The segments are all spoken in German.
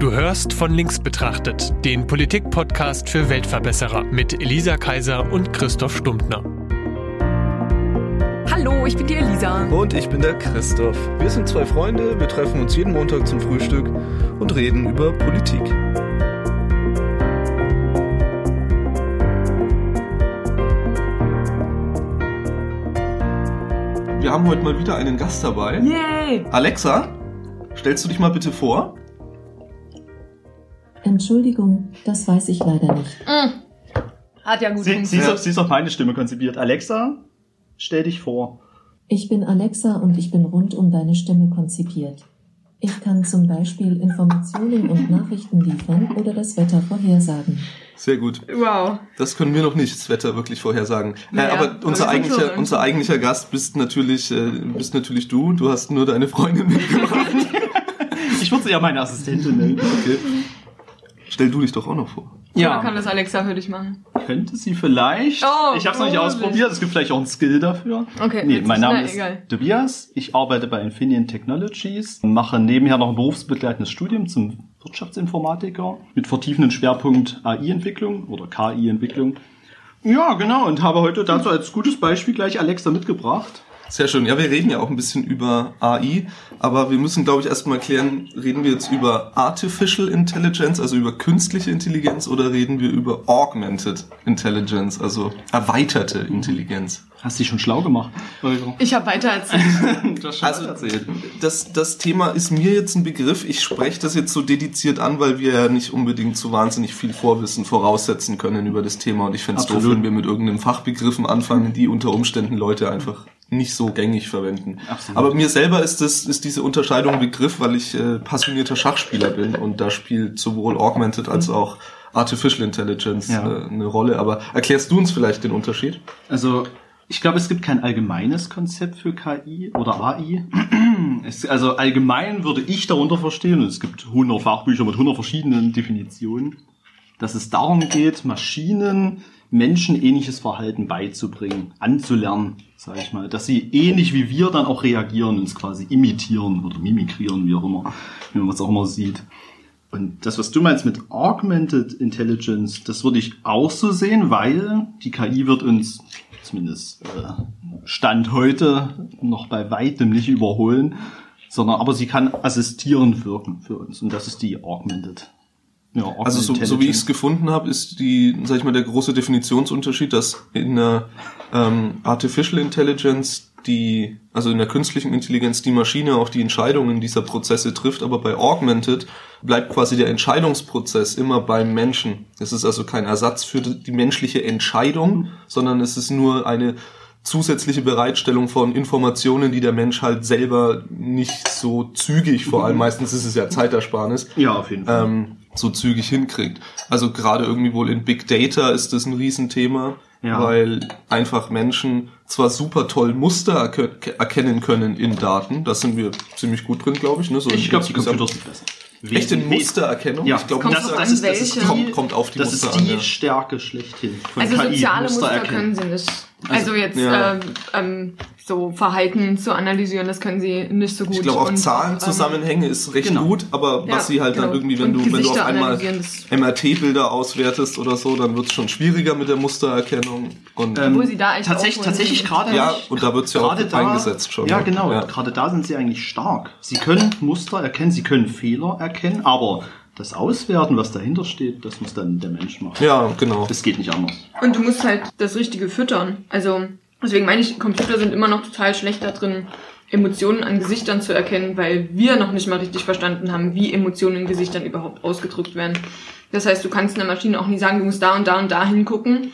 Du hörst von links betrachtet, den Politik-Podcast für Weltverbesserer mit Elisa Kaiser und Christoph Stumptner. Hallo, ich bin die Elisa. Und ich bin der Christoph. Wir sind zwei Freunde, wir treffen uns jeden Montag zum Frühstück und reden über Politik. Wir haben heute mal wieder einen Gast dabei. Yay! Alexa, stellst du dich mal bitte vor? Entschuldigung, das weiß ich leider nicht. Hat ja gut Sie, sie, ist funktioniert. auf, sie ist auf meine Stimme konzipiert. Alexa, stell dich vor. Ich bin Alexa und ich bin rund um deine Stimme konzipiert. Ich kann zum Beispiel Informationen und Nachrichten liefern oder das Wetter vorhersagen. Sehr gut. Wow. Das können wir noch nicht, das Wetter wirklich vorhersagen. Naja, äh, aber unser aber eigentlicher, unser eigentlicher Gast bist natürlich, äh, bist natürlich du. Du hast nur deine Freundin mitgebracht. Ich würde sie ja meine Assistentin nennen. Okay. Stell du dich doch auch noch vor. Ja. kann das Alexa für dich machen. könnte sie vielleicht. Oh, ich habe es noch nicht ausprobiert. Es gibt vielleicht auch einen Skill dafür. Okay, Nee, mein Name na, ist egal. Tobias. Ich arbeite bei Infineon Technologies, mache nebenher noch ein berufsbegleitendes Studium zum Wirtschaftsinformatiker mit vertiefenden Schwerpunkt AI-Entwicklung oder KI-Entwicklung. Ja, genau. Und habe heute dazu als gutes Beispiel gleich Alexa mitgebracht. Sehr schön. Ja, wir reden ja auch ein bisschen über AI, aber wir müssen, glaube ich, erstmal klären, reden wir jetzt über Artificial Intelligence, also über künstliche Intelligenz, oder reden wir über Augmented Intelligence, also erweiterte Intelligenz? Hast dich schon schlau gemacht. Ich habe weiter erzählt. Also erzählt. das, das Thema ist mir jetzt ein Begriff. Ich spreche das jetzt so dediziert an, weil wir ja nicht unbedingt so wahnsinnig viel Vorwissen voraussetzen können über das Thema. Und ich fände es doof, wenn wir mit irgendeinem Fachbegriffen anfangen, die unter Umständen Leute einfach nicht so gängig verwenden. Absolut. Aber mir selber ist das ist diese Unterscheidung ein Begriff, weil ich äh, passionierter Schachspieler bin und da spielt sowohl Augmented als auch Artificial Intelligence Ja. äh, eine Rolle. Aber erklärst du uns vielleicht den Unterschied? Also, ich glaube, es gibt kein allgemeines Konzept für KI oder AI. Es, also allgemein würde ich darunter verstehen, und es gibt 100 Fachbücher mit 100 verschiedenen Definitionen, dass es darum geht, Maschinen menschenähnliches Verhalten beizubringen, anzulernen, sage ich mal, dass sie ähnlich wie wir dann auch reagieren, uns quasi imitieren oder mimikrieren, wie auch immer, wie man es auch immer sieht. Und das, was du meinst mit Augmented Intelligence, das würde ich auch so sehen, weil die KI wird uns zumindest äh, Stand heute noch bei weitem nicht überholen, sondern aber sie kann assistierend wirken für uns. Und das ist die Augmented. Ja, Augmented Also so, so wie ich es gefunden habe, ist die, sag ich mal, der große Definitionsunterschied, dass in der ähm, Artificial Intelligence die, also in der künstlichen Intelligenz die Maschine auch die Entscheidungen dieser Prozesse trifft, aber bei Augmented bleibt quasi der Entscheidungsprozess immer beim Menschen. Es ist also kein Ersatz für die menschliche Entscheidung, sondern es ist nur eine zusätzliche Bereitstellung von Informationen, die der Mensch halt selber nicht so zügig, vor allem meistens ist es ja Zeitersparnis, Ja, auf jeden Fall. ähm, so zügig hinkriegt. Also gerade irgendwie wohl in Big Data ist das ein Riesenthema, Ja. weil einfach Menschen zwar super toll Muster erke- erkennen können in Daten, da sind wir ziemlich gut drin, glaube ich. Ne? So ich glaube, die Computer sind besser. Echt in We- Mustererkennung? Ja, ich glaube, Kommt das, das, an, ist, das, ist. Kommt- kommt auf die das Muster ist an, die ja. Stärke schlechthin. Von Also KI, soziale Muster erkennen. können sie nicht. Also, jetzt ja. ähm, ähm, so Verhalten zu analysieren, das können sie nicht so gut. Ich glaube auch Und, Zahlenzusammenhänge ist recht genau. gut, aber Ja, was sie halt dann genau. irgendwie, wenn Und du, wenn du auf einmal MRT-Bilder auswertest oder so, dann wird es schon schwieriger mit der Mustererkennung. Und Ähm, Obwohl sie da echt tatsächlich, tatsächlich gerade Ja, und da wird's ja auch Gerade eingesetzt schon, Ja, ne? genau. Ja. Gerade da sind sie eigentlich stark. Sie können Muster erkennen, sie können Fehler erkennen, aber das Auswerten, was dahinter steht, das muss dann der Mensch machen. ja, genau. Das geht nicht anders. Und du musst halt das Richtige füttern. Also, deswegen meine ich, Computer sind immer noch total schlecht da drin, Emotionen an Gesichtern zu erkennen, weil wir noch nicht mal richtig verstanden haben, wie Emotionen in Gesichtern überhaupt ausgedrückt werden. Das heißt, du kannst einer Maschine auch nie sagen, du musst da und da und da hingucken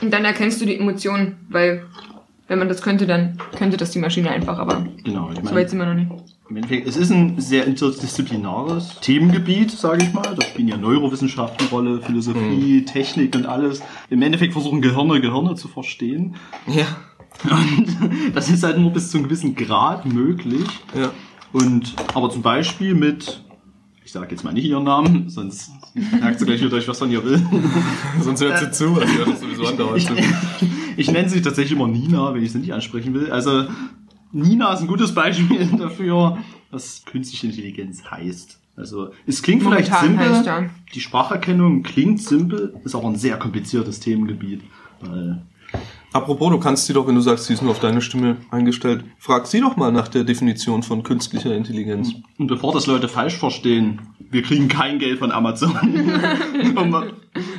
und dann erkennst du die Emotionen, weil wenn man das könnte, dann könnte das die Maschine einfach, aber Genau. Ich so meine, weit sind wir noch nicht. im Endeffekt, es ist ein sehr interdisziplinares Themengebiet, sage ich mal. Da spielen ja Neurowissenschaften eine Rolle, Philosophie, Technik und alles. Im Endeffekt versuchen Gehirne Gehirne zu verstehen. Ja, Und das ist halt nur bis zu einem gewissen Grad möglich. ja. Und aber zum Beispiel mit, ich sage jetzt mal nicht ihren Namen, sonst merkt sie gleich wieder, ich was von ihr will. Sonst hört sie zu, also hört das sowieso andauernd Ich, zu. ich nenne sie tatsächlich immer Nina, wenn ich sie nicht ansprechen will. Also Nina ist ein gutes Beispiel dafür, was künstliche Intelligenz heißt. Also es klingt Momentan vielleicht simpel, heißt ja. die Spracherkennung klingt simpel, ist aber ein sehr kompliziertes Themengebiet. Weil Apropos, du kannst sie doch, wenn du sagst, sie ist nur auf deine Stimme eingestellt, frag sie doch mal nach der Definition von künstlicher Intelligenz. Und bevor das Leute falsch verstehen, wir kriegen kein Geld von Amazon, um,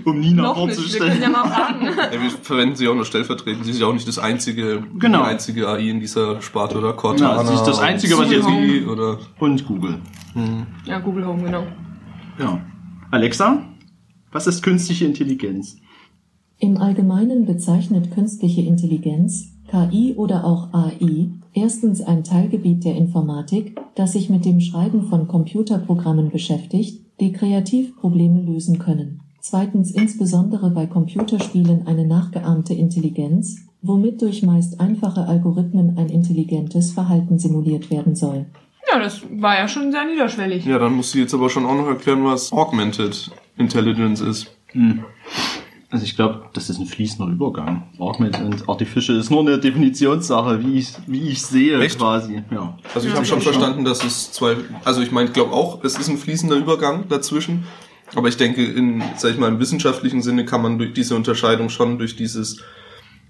um Nina Noch nicht, wir können vorzustellen. ja mal fragen. Ja, wir verwenden sie auch nur stellvertretend. Sie ist ja auch nicht das einzige, Genau. die einzige AI in dieser Sparte oder Cortana. Ja, sie ist das Einzige, was jetzt- Siri oder Und Google. ja, Google Home, genau. Ja. Alexa, was ist künstliche Intelligenz? Im Allgemeinen bezeichnet künstliche Intelligenz, KI oder auch AI, erstens ein Teilgebiet der Informatik, das sich mit dem Schreiben von Computerprogrammen beschäftigt, die kreativ Probleme lösen können. Zweitens insbesondere bei Computerspielen eine nachgeahmte Intelligenz, womit durch meist einfache Algorithmen ein intelligentes Verhalten simuliert werden soll. Ja, das war ja schon sehr niederschwellig. Ja, dann muss sie jetzt aber schon auch noch erklären, was Augmented Intelligence ist. Also ich glaube, das ist ein fließender Übergang. Augmented und Artificial ist nur eine Definitionssache, wie ich wie ich sehe Echt? quasi. Ja. Also ich Ja, habe schon verstanden, dass es zwei, also ich meine, ich glaube auch, es ist ein fließender Übergang dazwischen. Aber ich denke, in, sag ich mal, im wissenschaftlichen Sinne kann man durch diese Unterscheidung schon durch dieses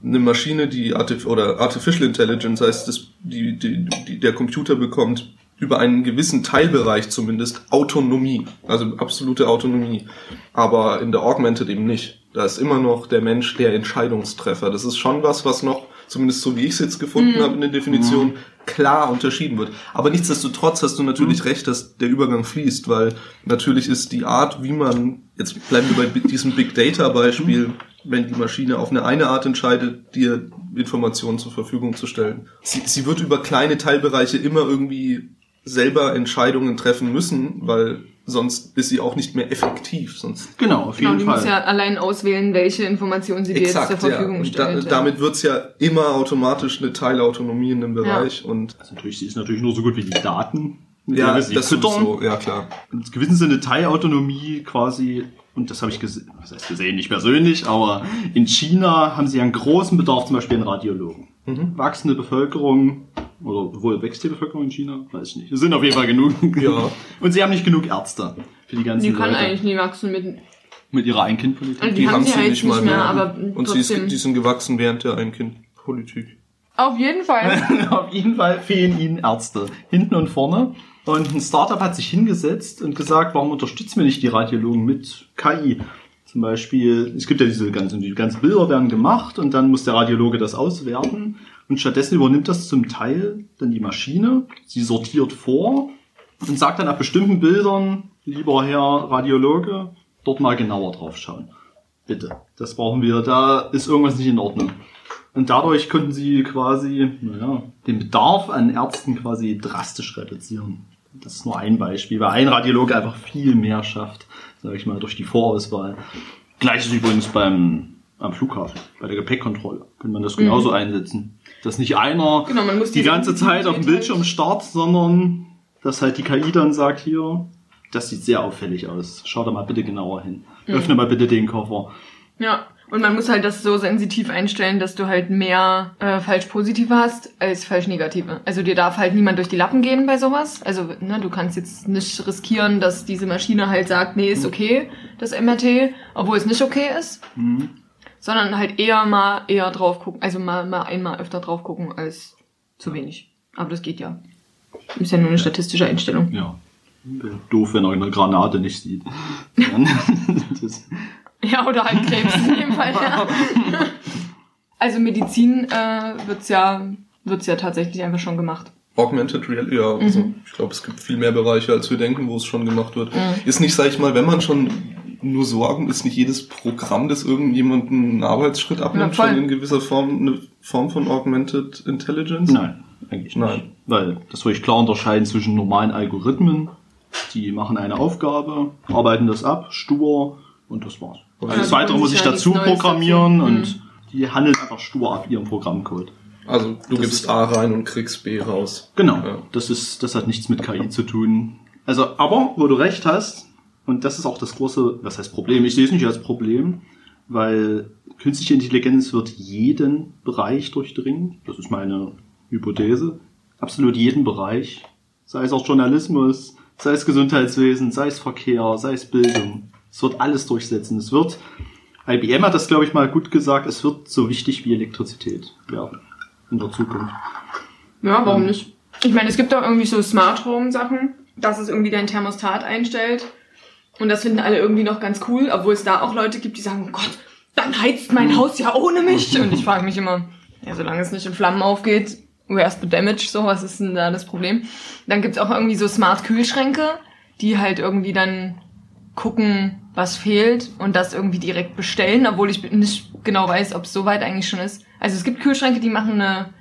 eine Maschine, die Artif oder Artificial Intelligence heißt, das, die, die, die der Computer bekommt über einen gewissen Teilbereich zumindest Autonomie, also absolute Autonomie. Aber in der Augmented eben nicht. Da ist immer noch der Mensch der Entscheidungstreffer. Das ist schon was, was noch, zumindest so wie ich es jetzt gefunden habe in der Definition, klar unterschieden wird. Aber nichtsdestotrotz hast du natürlich recht, dass der Übergang fließt, weil natürlich ist die Art, wie man, jetzt bleiben wir bei diesem Big Data Beispiel, wenn die Maschine auf eine eine Art entscheidet, dir Informationen zur Verfügung zu stellen. Sie, sie wird über kleine Teilbereiche immer irgendwie selber Entscheidungen treffen müssen, weil sonst ist sie auch nicht mehr effektiv. Sonst Genau, auf Genau, jeden die Fall. muss ja allein auswählen, welche Informationen sie dir jetzt zur Verfügung Und stellt. da, ja. damit wird's ja immer automatisch eine Teilautonomie in dem Bereich und Also natürlich, sie ist natürlich nur so gut wie die Daten. ja, das füttern. sowieso, ja klar. In gewissem Sinne Teilautonomie quasi, und das habe ich gesehen, was heißt gesehen, nicht persönlich, aber in China haben sie einen großen Bedarf zum Beispiel an Radiologen. Mhm. Wachsende Bevölkerung, oder wohl wächst die Bevölkerung in China? Weiß ich nicht. Es sind auf jeden Fall genug. Ja. Und sie haben nicht genug Ärzte für die ganzen die kann Leute. eigentlich nie wachsen mit. Mit ihrer Ein-Kind-Politik. Also die, haben sie halt nicht mehr, aber Und sie ist, die sind gewachsen während der Ein-Kind-Politik. Auf jeden Fall. Auf jeden Fall fehlen ihnen Ärzte. Hinten und vorne. Und ein Startup hat sich hingesetzt und gesagt, warum unterstützen wir nicht die Radiologen mit KI? Zum Beispiel, es gibt ja diese ganzen, die ganzen Bilder werden gemacht und dann muss der Radiologe das auswerten. Und stattdessen übernimmt das zum Teil dann die Maschine. Sie sortiert vor und sagt dann ab bestimmten Bildern, lieber Herr Radiologe, dort mal genauer drauf schauen. Bitte. Das brauchen wir. Da ist irgendwas nicht in Ordnung. Und dadurch konnten sie quasi, naja, den Bedarf an Ärzten quasi drastisch reduzieren. Das ist nur ein Beispiel, weil ein Radiologe einfach viel mehr schafft, sage ich mal, durch die Vorauswahl. Gleiches übrigens beim am Flughafen, bei der Gepäckkontrolle. Kann man das genauso einsetzen. Dass nicht einer Genau, die ganze Zeit auf dem Bildschirm starrt, sondern dass halt die KI dann sagt hier, das sieht sehr auffällig aus. Schau da mal bitte genauer hin. Öffne mal bitte den Koffer. Ja. Und man muss halt das so sensitiv einstellen, dass du halt mehr äh, falsch positive hast als falsch negative. Also dir darf halt niemand durch die Lappen gehen bei sowas. Also ne, du kannst jetzt nicht riskieren, dass diese Maschine halt sagt, nee, ist okay, das MRT, obwohl es nicht okay ist. Sondern halt eher mal eher drauf gucken, also mal, mal einmal öfter drauf gucken als zu wenig. Aber das geht ja. Ist ja nur eine statistische Einstellung. Ja. Doof, wenn er eine Granate nicht sieht. Das, Ja, oder halt Krebs in dem Fall, ja. Also Medizin äh, wird's ja, wird's ja tatsächlich einfach schon gemacht. Augmented Reality, ja. Also Mhm. ich glaube, es gibt viel mehr Bereiche, als wir denken, wo es schon gemacht wird. Ist nicht, sag ich mal, wenn man schon nur Sorgen, ist nicht jedes Programm, das irgendjemanden einen Arbeitsschritt abnimmt, schon in gewisser Form eine Form von Augmented Intelligence? nein, eigentlich nicht. Nein. Weil das würde ich klar unterscheiden zwischen normalen Algorithmen, die machen eine Aufgabe, arbeiten das ab, stur und das war's. Ja, Alles die weitere muss ich dazu programmieren dazu. und die handeln einfach stur ab ihrem Programmcode. Also du Das gibst A rein und kriegst B raus. Genau. Ja. Das ist, das hat nichts mit KI zu tun. Also, aber wo du recht hast, und das ist auch das große, was heißt Problem? Ich sehe es nicht als Problem, weil künstliche Intelligenz wird jeden Bereich durchdringen. Das ist meine Hypothese. Absolut jeden Bereich. Sei es auch Journalismus, sei es Gesundheitswesen, sei es Verkehr, sei es Bildung. Es wird alles durchsetzen. Es wird, IBM hat das, glaube ich, mal gut gesagt, es wird so wichtig wie Elektrizität werden in der Zukunft. Ja, warum nicht? Ich meine, es gibt auch irgendwie so Smart Home Sachen, dass es irgendwie dein Thermostat einstellt. Und das finden alle irgendwie noch ganz cool, obwohl es da auch Leute gibt, die sagen, oh Gott, dann heizt mein Haus ja ohne mich. Und ich frage mich immer, ja, solange es nicht in Flammen aufgeht, where's the damage? So, was ist denn da das Problem? Dann gibt's auch irgendwie so Smart Kühlschränke, die halt irgendwie dann gucken, was fehlt und das irgendwie direkt bestellen, obwohl ich nicht genau weiß, ob es soweit eigentlich schon ist. Also es gibt Kühlschränke, die machen eine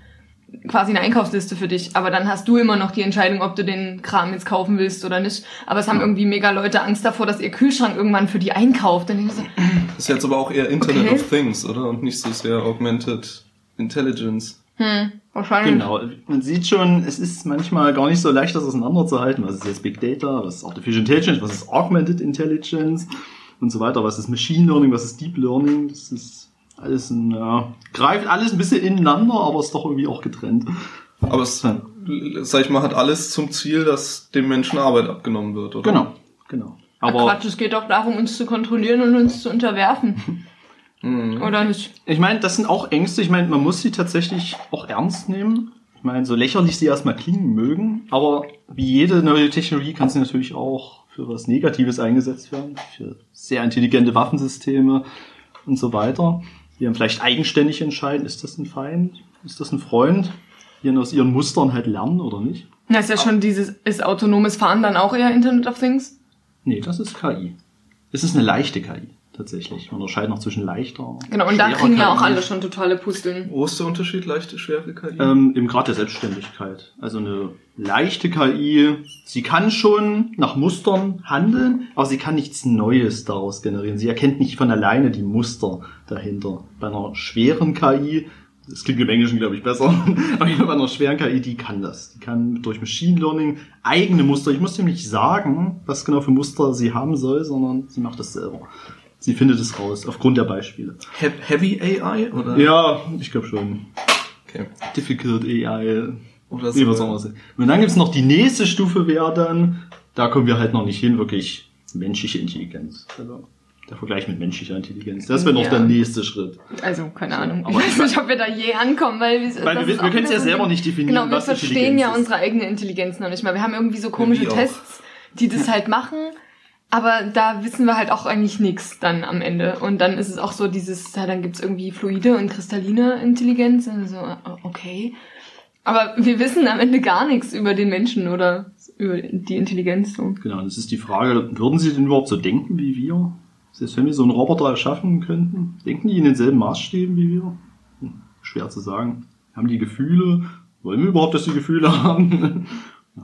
quasi eine Einkaufsliste für dich, aber dann hast du immer noch die Entscheidung, ob du den Kram jetzt kaufen willst oder nicht. Aber es haben irgendwie mega Leute Angst davor, dass ihr Kühlschrank irgendwann für die einkauft. Dann ich so, Das ist jetzt aber auch eher Internet Okay. of Things, oder? Und nicht so sehr Augmented Intelligence. Hm, wahrscheinlich. Genau. Man sieht schon, es ist manchmal gar nicht so leicht, das auseinanderzuhalten. Was ist jetzt Big Data? Was ist Artificial Intelligence? Was ist Augmented Intelligence? Und so weiter. Was ist Machine Learning? Was ist Deep Learning? Das ist alles ein, ja, greift alles ein bisschen ineinander, aber ist doch irgendwie auch getrennt. Aber es, sag ich mal, hat alles zum Ziel, dass dem Menschen Arbeit abgenommen wird, oder? Genau, genau. Aber Aber Quatsch, es geht auch darum, uns zu kontrollieren und uns zu unterwerfen. Mhm. Oder nicht? ich meine, das sind auch Ängste. Ich meine, man muss sie tatsächlich auch ernst nehmen. Ich meine, so lächerlich sie erstmal klingen mögen, aber wie jede neue Technologie kann sie natürlich auch für was Negatives eingesetzt werden, für sehr intelligente Waffensysteme und so weiter, die dann vielleicht eigenständig entscheiden, ist das ein Feind, ist das ein Freund, die dann aus ihren Mustern halt lernen oder nicht. Das ist ja schon dieses, ist autonomes Fahren dann auch eher Internet of Things? Nee, das ist KI. Es ist eine leichte KI, tatsächlich. Man unterscheidet noch zwischen leichter Genau, und da kriegen ja auch alle schon totale Pusteln. Wo ist der Unterschied, leichte, schwere KI? Ähm, Im Grad der Selbstständigkeit. Also eine leichte KI, sie kann schon nach Mustern handeln, aber sie kann nichts Neues daraus generieren. Sie erkennt nicht von alleine die Muster dahinter. Bei einer schweren KI, das klingt im Englischen, glaube ich, besser, aber bei einer schweren KI, die kann das. Die kann durch Machine Learning eigene Muster, ich muss dem nicht sagen, was genau für Muster sie haben soll, sondern sie macht das selber. Sie findet es raus, aufgrund der Beispiele. He Heavy AI, oder? Ja, ich glaube schon. Okay. Difficult AI. Oder Wie was auch immer. Und dann gibt's noch die nächste Stufe wäre dann, da kommen wir halt noch nicht hin, wirklich menschliche Intelligenz. Also der Vergleich mit menschlicher Intelligenz. Das wäre noch Ja. der nächste Schritt. Also, keine Ahnung. Aber ich weiß nicht, ob wir da je ankommen, weil, wir- Weil das wir- wir auch können's wieder ja selber nicht definieren, Genau, wir was verstehen ja ist. unsere eigene Intelligenz noch nicht mal. Wir haben irgendwie so komische wir. Tests, die das halt machen, aber da wissen wir halt auch eigentlich nichts dann am Ende. Und dann ist es auch so dieses, ja, dann gibt's irgendwie fluide und kristalline Intelligenz. Und so, okay. Aber wir wissen am Ende gar nichts über den Menschen oder über die Intelligenz. So. Genau, das ist die Frage, würden sie denn überhaupt so denken wie wir? Selbst wenn wir so einen Roboter erschaffen könnten, denken die in denselben Maßstäben wie wir? Hm, schwer zu sagen. Haben die Gefühle? Wollen wir überhaupt, dass die Gefühle haben?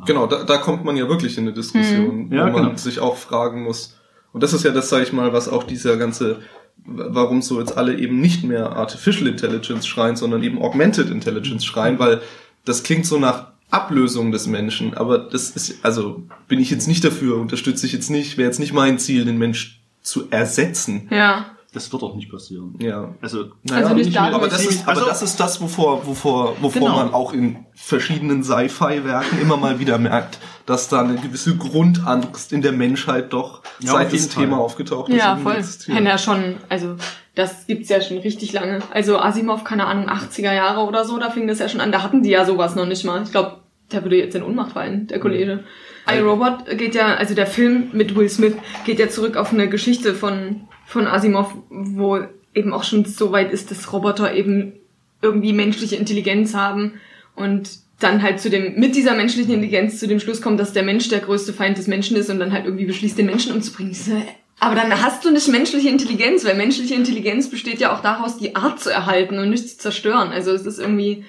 Genau, da, da kommt man ja wirklich in eine Diskussion, Ja, wo man genau. sich auch fragen muss. Und das ist ja das, sage ich mal, was auch dieser ganze, warum so jetzt alle eben nicht mehr Artificial Intelligence schreien, sondern eben Augmented Intelligence schreien, weil das klingt so nach Ablösung des Menschen, aber das ist, also bin ich jetzt nicht dafür, unterstütze ich jetzt nicht, wäre jetzt nicht mein Ziel, den Mensch zu ersetzen. Ja. Das wird auch nicht passieren. Ja. Also, Also nicht. Aber das ist, aber Also- das ist das, wovor, wovor, wovor Genau. man auch in verschiedenen Sci-Fi-Werken immer mal wieder merkt, dass da eine gewisse Grundangst in der Menschheit doch, Ja, seit das jeden Thema aufgetaucht ist, Ja, voll. Kann ja schon, also das gibt's ja schon richtig lange. Also Asimov, keine Ahnung, 80er Jahre oder so, da fing das ja schon an. Da hatten die ja sowas noch nicht mal. Ich glaube, der würde jetzt in Ohnmacht fallen, der Kollege. iRobot geht ja, also der Film mit Will Smith geht ja zurück auf eine Geschichte von, von Asimov, wo eben auch schon so weit ist, dass Roboter eben irgendwie menschliche Intelligenz haben und dann halt zu dem, mit dieser menschlichen Intelligenz zu dem Schluss kommt, dass der Mensch der größte Feind des Menschen ist und dann halt irgendwie beschließt, den Menschen umzubringen. Aber dann hast du nicht menschliche Intelligenz, weil menschliche Intelligenz besteht ja auch daraus, die Art zu erhalten und nicht zu zerstören. Also es ist irgendwie,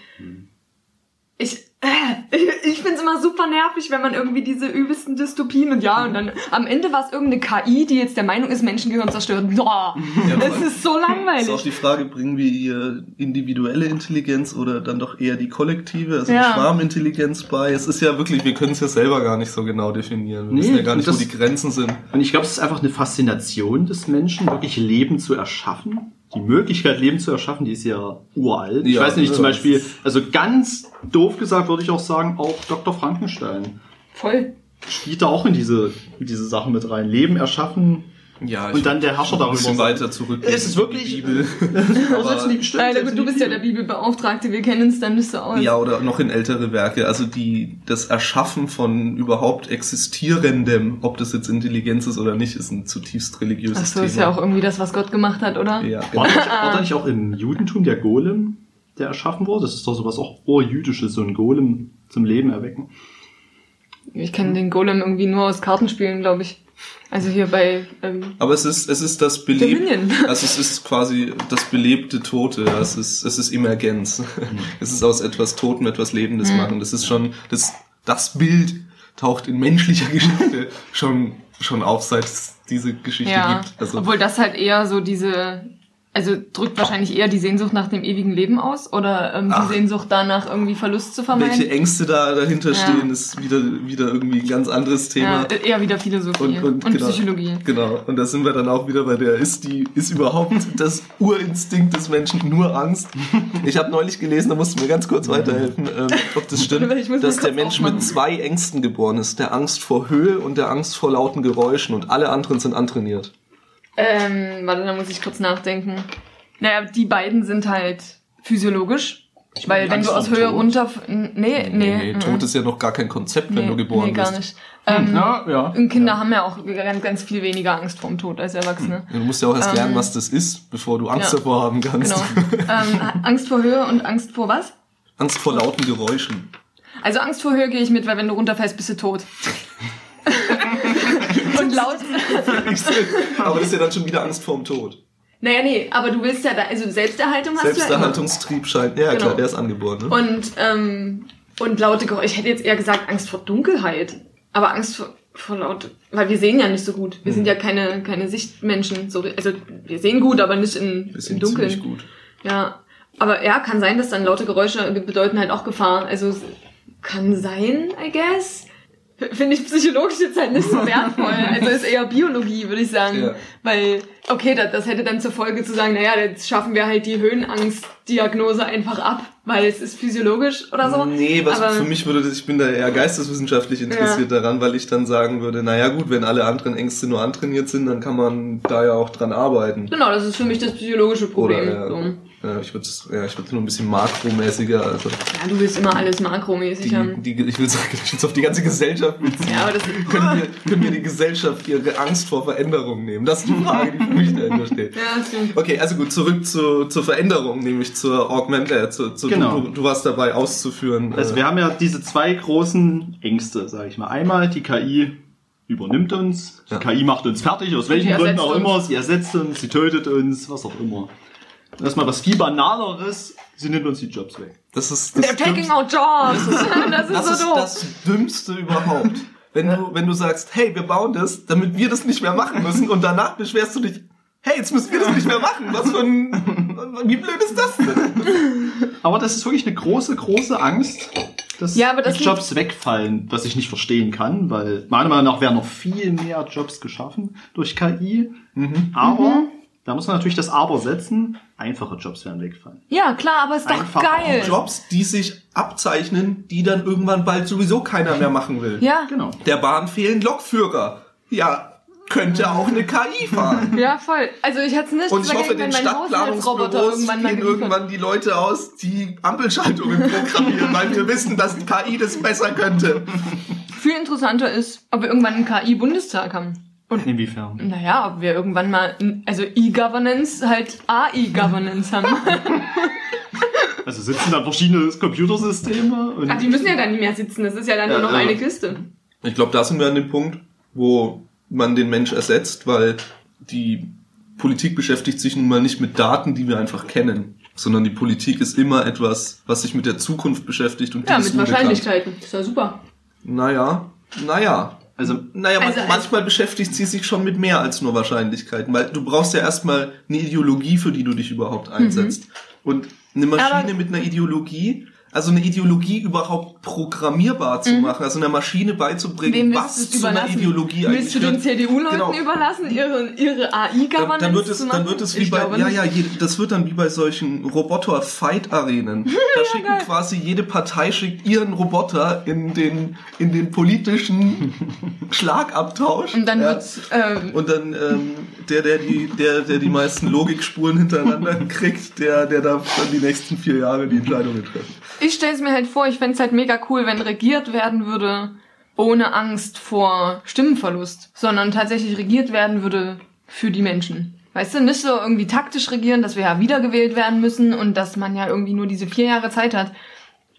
ich, äh, ich, ich finde es immer super nervig, wenn man irgendwie diese übelsten Dystopien und ja, und dann am Ende war es irgendeine KI, die jetzt der Meinung ist, Menschengehirn zerstört. Boah, das ist so ist auch langweilig. die Frage, bringen wir ihr individuelle Intelligenz oder dann doch eher die kollektive, also Ja. die Schwarmintelligenz bei? Es ist ja wirklich, wir können es ja selber gar nicht so genau definieren. Wir Nee, wissen ja gar nicht, das- wo die Grenzen sind. Und ich glaube, es ist einfach eine Faszination des Menschen, wirklich Leben zu erschaffen. Die Möglichkeit, Leben zu erschaffen, die ist ja uralt. ich Ja, weiß nicht, zum ja. Beispiel, also ganz doof gesagt würde ich auch sagen, auch Dr. Frankenstein. Voll. spielt da auch in diese, in diese Sachen mit rein. Leben erschaffen Ja, und dann der Herrscher ein darüber. weiter zurück. Es ist wirklich- Die Bibel. Aber selbst die bestimmt, Nein, selbst gut, du bist ja der Bibelbeauftragte, wir kennen uns dann nicht so aus. Ja, oder noch in ältere Werke. Also die, das Erschaffen von überhaupt existierendem, ob das jetzt Intelligenz ist oder nicht, ist ein zutiefst religiöses Ach so, Thema. ist ja auch irgendwie das, was Gott gemacht hat, oder? Ja, War genau. da, nicht, war da nicht auch im Judentum der Golem, der erschaffen wurde? Das ist doch sowas auch urjüdisches, so ein Golem zum Leben erwecken. Ich kenne den Golem irgendwie nur aus Kartenspielen, glaube ich. Also hier bei, ähm, Aber es ist, es ist das belebte, Dominion. also es ist quasi das belebte Tote. Es ist, es ist Emergenz. Es ist aus etwas Totem etwas Lebendes Mhm. machen. Das ist schon, das, das Bild taucht in menschlicher Geschichte schon, schon auf, seit es diese Geschichte ja, gibt. Also, obwohl das halt eher so diese, also drückt wahrscheinlich eher die Sehnsucht nach dem ewigen Leben aus oder ähm, die Ach. Sehnsucht danach irgendwie Verlust zu vermeiden. welche Ängste da dahinter Ja. stehen, ist wieder, wieder irgendwie ein ganz anderes ja, Thema. eher wieder Philosophie Und, und, genau, Psychologie. Genau. Und da sind wir dann auch wieder bei der, ist die, ist überhaupt das Urinstinkt des Menschen nur Angst? Ich habe neulich gelesen, da musst du mir ganz kurz weiterhelfen, ähm, ob das stimmt, dass der Mensch aufmachen. mit zwei Ängsten geboren ist. Der Angst vor Höhe und der Angst vor lauten Geräuschen. Und alle anderen sind antrainiert. Ähm, warte, da muss ich kurz nachdenken. Naja, die beiden sind halt physiologisch. Weil wenn Angst du aus Höhe Tod? runter... Nee, nee. Nee. Tod ist ja noch gar kein Konzept, wenn nee, du geboren nee, gar bist. nicht. Ähm, Ja, ja. und Kinder haben ja auch ganz, ganz viel weniger Angst vorm Tod als Erwachsene. Du musst ja auch erst lernen, Ähm, was das ist, bevor du Angst ja. davor haben kannst. Genau. ähm, Angst vor Höhe und Angst vor was? Angst vor lauten Geräuschen. Also Angst vor Höhe gehe ich mit, weil wenn du runterfällst, bist du tot. laut. Aber das ist ja dann schon wieder Angst vorm Tod. Naja, nee, aber du willst ja da, also Selbsterhaltung hast du ja. Selbsterhaltungstrieb scheint, ja Genau. klar, der ist angeboren. Ne? Und, ähm, und laute Geräusche. Ich hätte jetzt eher gesagt Angst vor Dunkelheit. Aber Angst vor, vor laute, weil wir sehen ja nicht so gut. Wir Hm. sind ja keine, keine Sichtmenschen. So, also wir sehen gut, aber nicht in, Wir im Dunkeln. ziemlich gut. Ja. Aber ja, kann sein, dass dann laute Geräusche bedeuten halt auch Gefahr. Also kann sein, I guess. Finde ich psychologisch jetzt halt nicht so wertvoll. Also ist eher Biologie, würde ich sagen. Ja. Weil, okay, das, das hätte dann zur Folge zu sagen, naja, jetzt schaffen wir halt die Höhenangstdiagnose einfach ab, weil es ist physiologisch oder so. Nee, was Aber- für mich würde das, ich bin da eher geisteswissenschaftlich interessiert daran, weil ich dann sagen würde, naja gut, wenn alle anderen Ängste nur antrainiert sind, dann kann man da ja auch dran arbeiten. Genau, das ist für mich das psychologische Problem. Oder ja, so. Ja, ich würde ja, ich würde nur ein bisschen makromäßiger, also ja, du willst immer alles makromäßig die, haben. die, ich will sagen, ich auf die ganze Gesellschaft beziehen. Ja, aber das Können wir, können wir die Gesellschaft ihre Angst vor Veränderung nehmen? Das ist die Frage, die für mich dahinter steht. ja, stimmt. Okay, also gut, zurück zu, zur Veränderung, nämlich zur Augment, äh, zu, zu, Genau. du, du warst dabei auszuführen. Also äh, wir haben ja diese zwei großen Ängste, sage ich mal. Einmal die KI übernimmt uns, die Ja. KI macht uns fertig, aus welchen Gründen auch uns. immer, sie ersetzt uns, sie tötet uns, was auch immer. Das ist mal was viel banaleres, sie nimmt uns die Jobs weg. das ist das They're taking Dümmste- our jobs. Das ist, das so ist doof. das Dümmste überhaupt. Wenn du, wenn du sagst, hey, wir bauen das, damit wir das nicht mehr machen müssen und danach beschwerst du dich, hey, jetzt müssen wir das nicht mehr machen. Was für ein, wie blöd ist das denn? Aber das ist wirklich eine große, große Angst, dass Ja, aber das die Jobs wegfallen, was ich nicht verstehen kann, weil meiner Meinung nach werden noch viel mehr Jobs geschaffen durch KI. Aber Mhm. da muss man natürlich das Aber setzen, einfache Jobs werden wegfallen. Ja, klar, aber ist doch Einfach geil. Jobs, die sich abzeichnen, die dann irgendwann bald sowieso keiner mehr machen will. Ja, Genau. Der Bahn fehlen Lokführer. Ja, könnte auch eine KI fahren. ja, voll. Also ich hätte es nicht Und ich hoffe, dagegen, den wenn mein Haushaltsroboter Stadtplanungsbüros gehen irgendwann die Leute aus, die Ampelschaltungen programmieren, weil wir wissen, dass die KI das besser könnte. Viel interessanter ist, ob wir irgendwann einen KI-Bundestag haben. Und Inwiefern? naja, ob wir irgendwann mal, also E-Governance, halt AI-Governance haben. Also sitzen dann verschiedene Computersysteme und Ach, die müssen ja dann nicht mehr sitzen, das ist ja dann nur Ja, noch ja. eine Kiste. Ich glaube, da sind wir an dem Punkt, wo man den Mensch ersetzt, weil die Politik beschäftigt sich nun mal nicht mit Daten, die wir einfach kennen, sondern die Politik ist immer etwas, was sich mit der Zukunft beschäftigt und die Ja, mit. Wahrscheinlichkeiten. Ist ja super. Naja, naja. Also Naja, man, Also, also- manchmal beschäftigt sie sich schon mit mehr als nur Wahrscheinlichkeiten, weil du brauchst ja erstmal eine Ideologie, für die du dich überhaupt einsetzt. Und eine Maschine Aber- mit einer Ideologie, also eine Ideologie überhaupt programmierbar zu machen, also einer Maschine beizubringen, Mhm. Wem was zu einer überlassen? Ideologie eigentlich Willst du den. CDU-Leuten Genau. überlassen, ihre, ihre AI-Governance dann wird es, zu machen? dann wird es wie Ich bei, ja, ja, das wird dann wie bei solchen Roboter-Fight-Arenen. Da schicken quasi, jede Partei schickt ihren Roboter in den, in den politischen Schlagabtausch. Und dann ja. wird's, ähm, Und dann ähm, der, der die, der, der die meisten Logikspuren hintereinander kriegt, der, der darf dann die nächsten vier Jahre die Entscheidungen treffen. Ich stelle es mir halt vor, ich fänd's es halt mega cool, wenn regiert werden würde ohne Angst vor Stimmenverlust, sondern tatsächlich regiert werden würde für die Menschen. Weißt du, nicht so irgendwie taktisch regieren, dass wir ja wiedergewählt werden müssen und dass man ja irgendwie nur diese vier Jahre Zeit hat.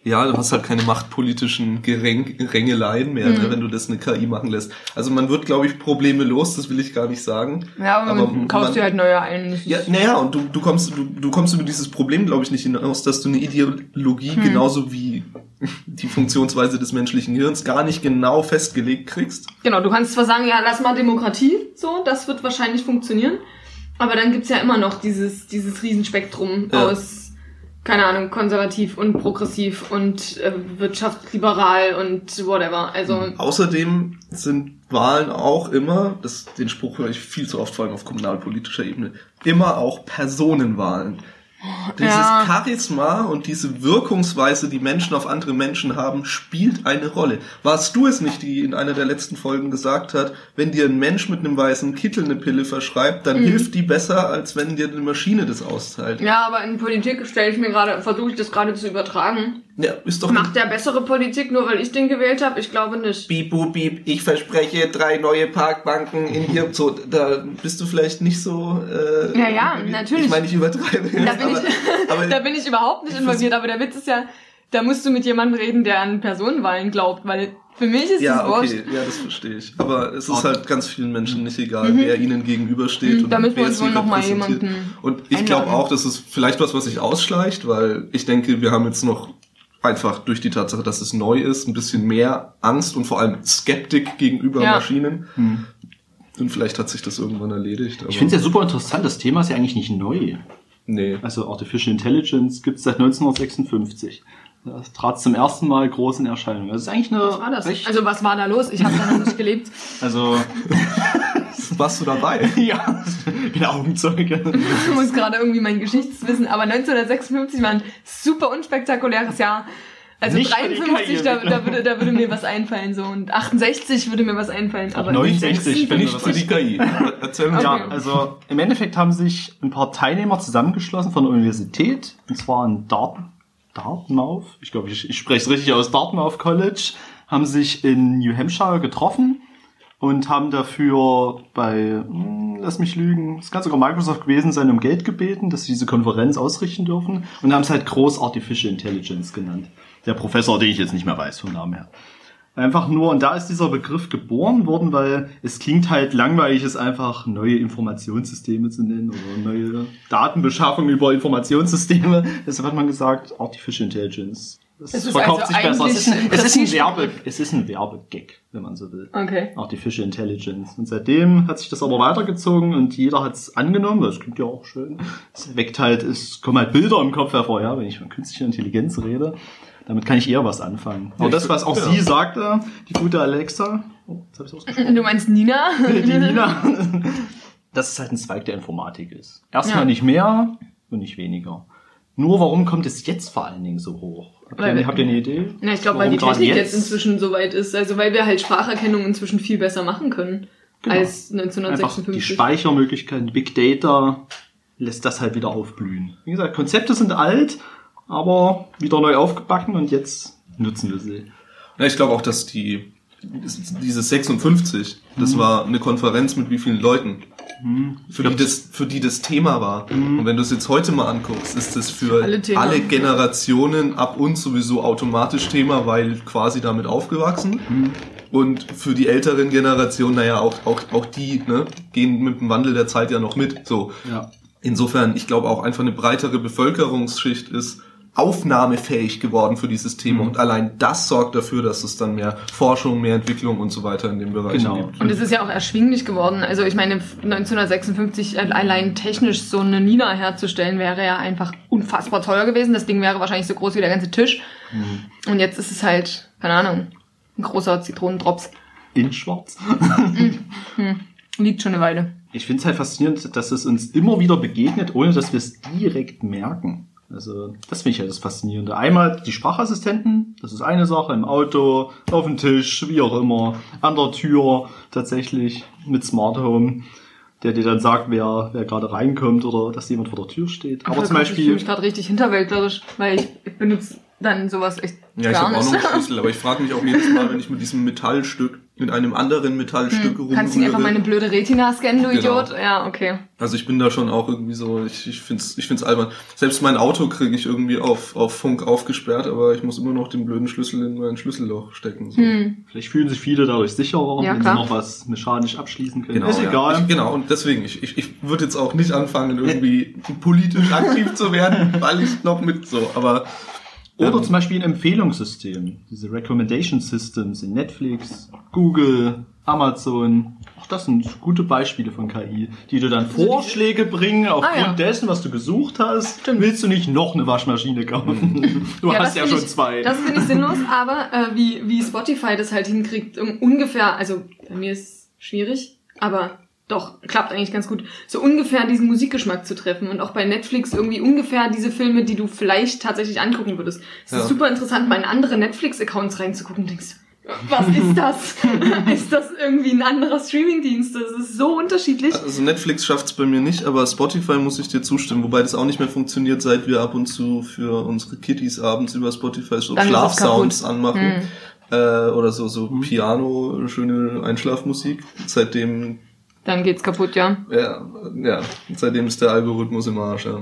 Ja, du hast halt keine machtpolitischen Gereng Rängeleien mehr, Mhm. ne, wenn du das eine KI machen lässt. Also man wird, glaube ich, Probleme los, das will ich gar nicht sagen. Ja, aber, Aber man kaufst man- dir halt neue ein. Ja, naja, und du, du kommst, du, du kommst über dieses Problem, glaube ich, nicht hinaus, dass du eine Ideologie Hm. genauso wie die Funktionsweise des menschlichen Gehirns gar nicht genau festgelegt kriegst. Genau, du kannst zwar sagen, ja, lass mal Demokratie, so, das wird wahrscheinlich funktionieren, aber dann gibt's ja immer noch dieses, dieses Riesenspektrum Ja. aus, keine Ahnung, konservativ und progressiv und äh, wirtschaftsliberal und whatever. Also, Außerdem sind Wahlen auch immer, das, den Spruch höre ich viel zu oft, vor allem auf kommunalpolitischer Ebene, immer auch Personenwahlen. Dieses Ja. Charisma und diese Wirkungsweise, die Menschen auf andere Menschen haben, spielt eine Rolle. Warst du es nicht, die in einer der letzten Folgen gesagt hat, wenn dir ein Mensch mit einem weißen Kittel eine Pille verschreibt, dann hilft die besser, als wenn dir eine Maschine das austeilt. ja, aber in Politik stelle ich mir gerade, versuche ich das gerade zu übertragen. Ja, ist doch Macht der bessere Politik nur, weil ich den gewählt habe? Ich glaube nicht. Piep, bup, piep, ich verspreche drei neue Parkbanken in hier. So, da bist du vielleicht nicht so. Äh, Ja, ja, natürlich. Ich meine, ich übertreibe. Da bin, aber, ich, aber da bin ich überhaupt nicht involviert, aber der Witz ist ja, da musst du mit jemandem reden, der an Personenwahlen glaubt, weil für mich ist ja, es wurscht. okay, ja, das verstehe ich. Aber es ist halt ganz vielen Menschen nicht egal, wer ihnen gegenübersteht Mhm, und da müssen wir wer uns sie wohl noch mal jemanden Und ich glaube auch, das ist vielleicht was, was sich ausschleicht, weil ich denke, wir haben jetzt noch einfach durch die Tatsache, dass es neu ist, ein bisschen mehr Angst und vor allem Skeptik gegenüber Ja. Maschinen. Und vielleicht hat sich das irgendwann erledigt. Aber Ich finde es ja super interessant, das Thema ist ja eigentlich nicht neu. nee. Also Artificial Intelligence gibt es seit 1956. Das trat zum ersten Mal groß in Erscheinung. Das ist eigentlich eine Was war das? Also was war da los? Ich habe da noch nicht gelebt. also Warst du dabei? ja, ich bin Augenzeuge. Ich muss gerade irgendwie mein Geschichtswissen, aber 1956 war ein super unspektakuläres Jahr. Also Nicht für die 53, da, da, würde, da würde mir was einfallen so und 68 würde mir was einfallen. Aber 69 bin ich Nicht für die KI. Erzähl uns Okay. Ja, also im Endeffekt haben sich ein paar Teilnehmer zusammengeschlossen von der Universität, und zwar in Dart Dartmouth, ich glaube, ich, ich spreche es richtig aus, Dartmouth College, haben sich in New Hampshire getroffen und haben dafür bei, hm, lass mich lügen, es kann sogar Microsoft gewesen sein, um Geld gebeten, dass sie diese Konferenz ausrichten dürfen und haben es halt groß Artificial Intelligence genannt. Der Professor, den ich jetzt nicht mehr weiß vom Namen her. Einfach nur, und da ist dieser Begriff geboren worden, weil es klingt halt langweilig, es einfach neue Informationssysteme zu nennen oder neue Datenbeschaffung über Informationssysteme. Deshalb hat man gesagt, Artificial Intelligence. Das Es ist verkauft also sich besser. Es ist, ein, es, ist ein Werbe, es ist ein Werbegag, wenn man so will. Okay. Artificial Intelligence. Und seitdem hat sich das aber weitergezogen und jeder hat es angenommen. Das klingt ja auch schön. Es weckt halt, es kommen halt Bilder im Kopf hervor, ja, wenn ich von künstlicher Intelligenz rede. Damit kann ich eher was anfangen. Aber das, was auch ja. sie sagte, die gute Alexa, oh, jetzt hab ich's ausgesprochen. Du meinst Nina? die Nina, dass es halt ein Zweig der Informatik ist. Erstmal Ja. nicht mehr und nicht weniger. Nur warum kommt es jetzt vor allen Dingen so hoch? Habt Weil- ihr, habt ihr eine Idee? Na, ich glaube, weil die Technik jetzt inzwischen so weit ist. Also weil wir halt Spracherkennung inzwischen viel besser machen können Genau. als Einfach die 1956. Speichermöglichkeiten, Big Data lässt das halt wieder aufblühen. Wie gesagt, Konzepte sind alt, aber wieder neu aufgebacken und jetzt nutzen wir sie. Ja, ich glaube auch, dass die dieses 56, das Mhm. war eine Konferenz mit wie vielen Leuten, für die das für die das Thema war. Mhm. Und wenn du es jetzt heute mal anguckst, ist das für Alle alle Generationen ab uns sowieso automatisch Thema, weil quasi damit aufgewachsen. Mhm. Und für die älteren Generationen, naja, auch, auch, auch die ne, gehen mit dem Wandel der Zeit ja noch mit. So. Ja. Insofern, ich glaube auch einfach eine breitere Bevölkerungsschicht ist aufnahmefähig geworden für dieses Thema. Mhm. Und allein das sorgt dafür, dass es dann mehr Forschung, mehr Entwicklung und so weiter in dem Bereich Genau. gibt. Und es ist ja auch erschwinglich geworden. Also ich meine, 1956 allein technisch so eine Nina herzustellen, wäre ja einfach unfassbar teuer gewesen. Das Ding wäre wahrscheinlich so groß wie der ganze Tisch. Und jetzt ist es halt, keine Ahnung, ein großer Zitronendrops. In Schwarz. Liegt schon eine Weile. Ich finde es halt faszinierend, dass es uns immer wieder begegnet, ohne dass wir es direkt merken. Also, das finde ich halt das Faszinierende. Einmal die Sprachassistenten, das ist eine Sache, im Auto, auf dem Tisch, wie auch immer, an der Tür, tatsächlich, mit Smart Home, der dir dann sagt, wer, wer gerade reinkommt oder dass jemand vor der Tür steht. Aber zum krass, Ich fühle Beispiel, mich gerade richtig hinterwäldlerisch, weil ich, ich benutze dann sowas echt Ja, ich gar habe auch noch nicht. einen Schlüssel, aber ich frage mich auch jedes Mal, wenn ich mit diesem Metallstück, mit einem anderen Metallstück Hm. Kannst du einfach meine blöde Retina scannen, du Genau. Idiot? Ja, okay. Also ich bin da schon auch irgendwie so, ich, ich find's, ich find's albern. Selbst mein Auto kriege ich irgendwie auf, auf Funk aufgesperrt, aber ich muss immer noch den blöden Schlüssel in mein Schlüsselloch stecken. So. Hm. vielleicht fühlen sich viele dadurch sicherer, Ja, wenn klar. sie noch was mechanisch abschließen können. Genau, ist ja. egal. Ich, genau, und deswegen, ich, ich, ich würde jetzt auch nicht anfangen, irgendwie politisch aktiv zu werden, weil ich noch mit so, aber Oder Ähm, zum Beispiel ein Empfehlungssystem. Diese Recommendation Systems in Netflix, Google, Amazon. Auch das sind gute Beispiele von KI, die dir dann Vorschläge bringen aufgrund Ah, ja. dessen, was du gesucht hast. Stimmt. Willst du nicht noch eine Waschmaschine kaufen? Du das hast ja schon ich, zwei. Das finde ich sinnlos, aber äh, wie, wie Spotify das halt hinkriegt, um, ungefähr, also bei mir ist es schwierig, aber doch, klappt eigentlich ganz gut, so ungefähr diesen Musikgeschmack zu treffen und auch bei Netflix irgendwie ungefähr diese Filme, die du vielleicht tatsächlich angucken würdest. Es Ja. ist super interessant, mal in andere Netflix-Accounts reinzugucken und denkst, was ist das? ist das irgendwie ein anderer Streamingdienst? Das ist so unterschiedlich. Also Netflix schafft's bei mir nicht, aber Spotify muss ich dir zustimmen, wobei das auch nicht mehr funktioniert, seit wir ab und zu für unsere Kitties abends über Spotify so Dann Schlafsounds anmachen. Hm. Äh, oder so, so Piano, schöne Einschlafmusik. Seitdem, Dann geht's kaputt, ja. ja, ja, seitdem ist der Algorithmus im Arsch, ja.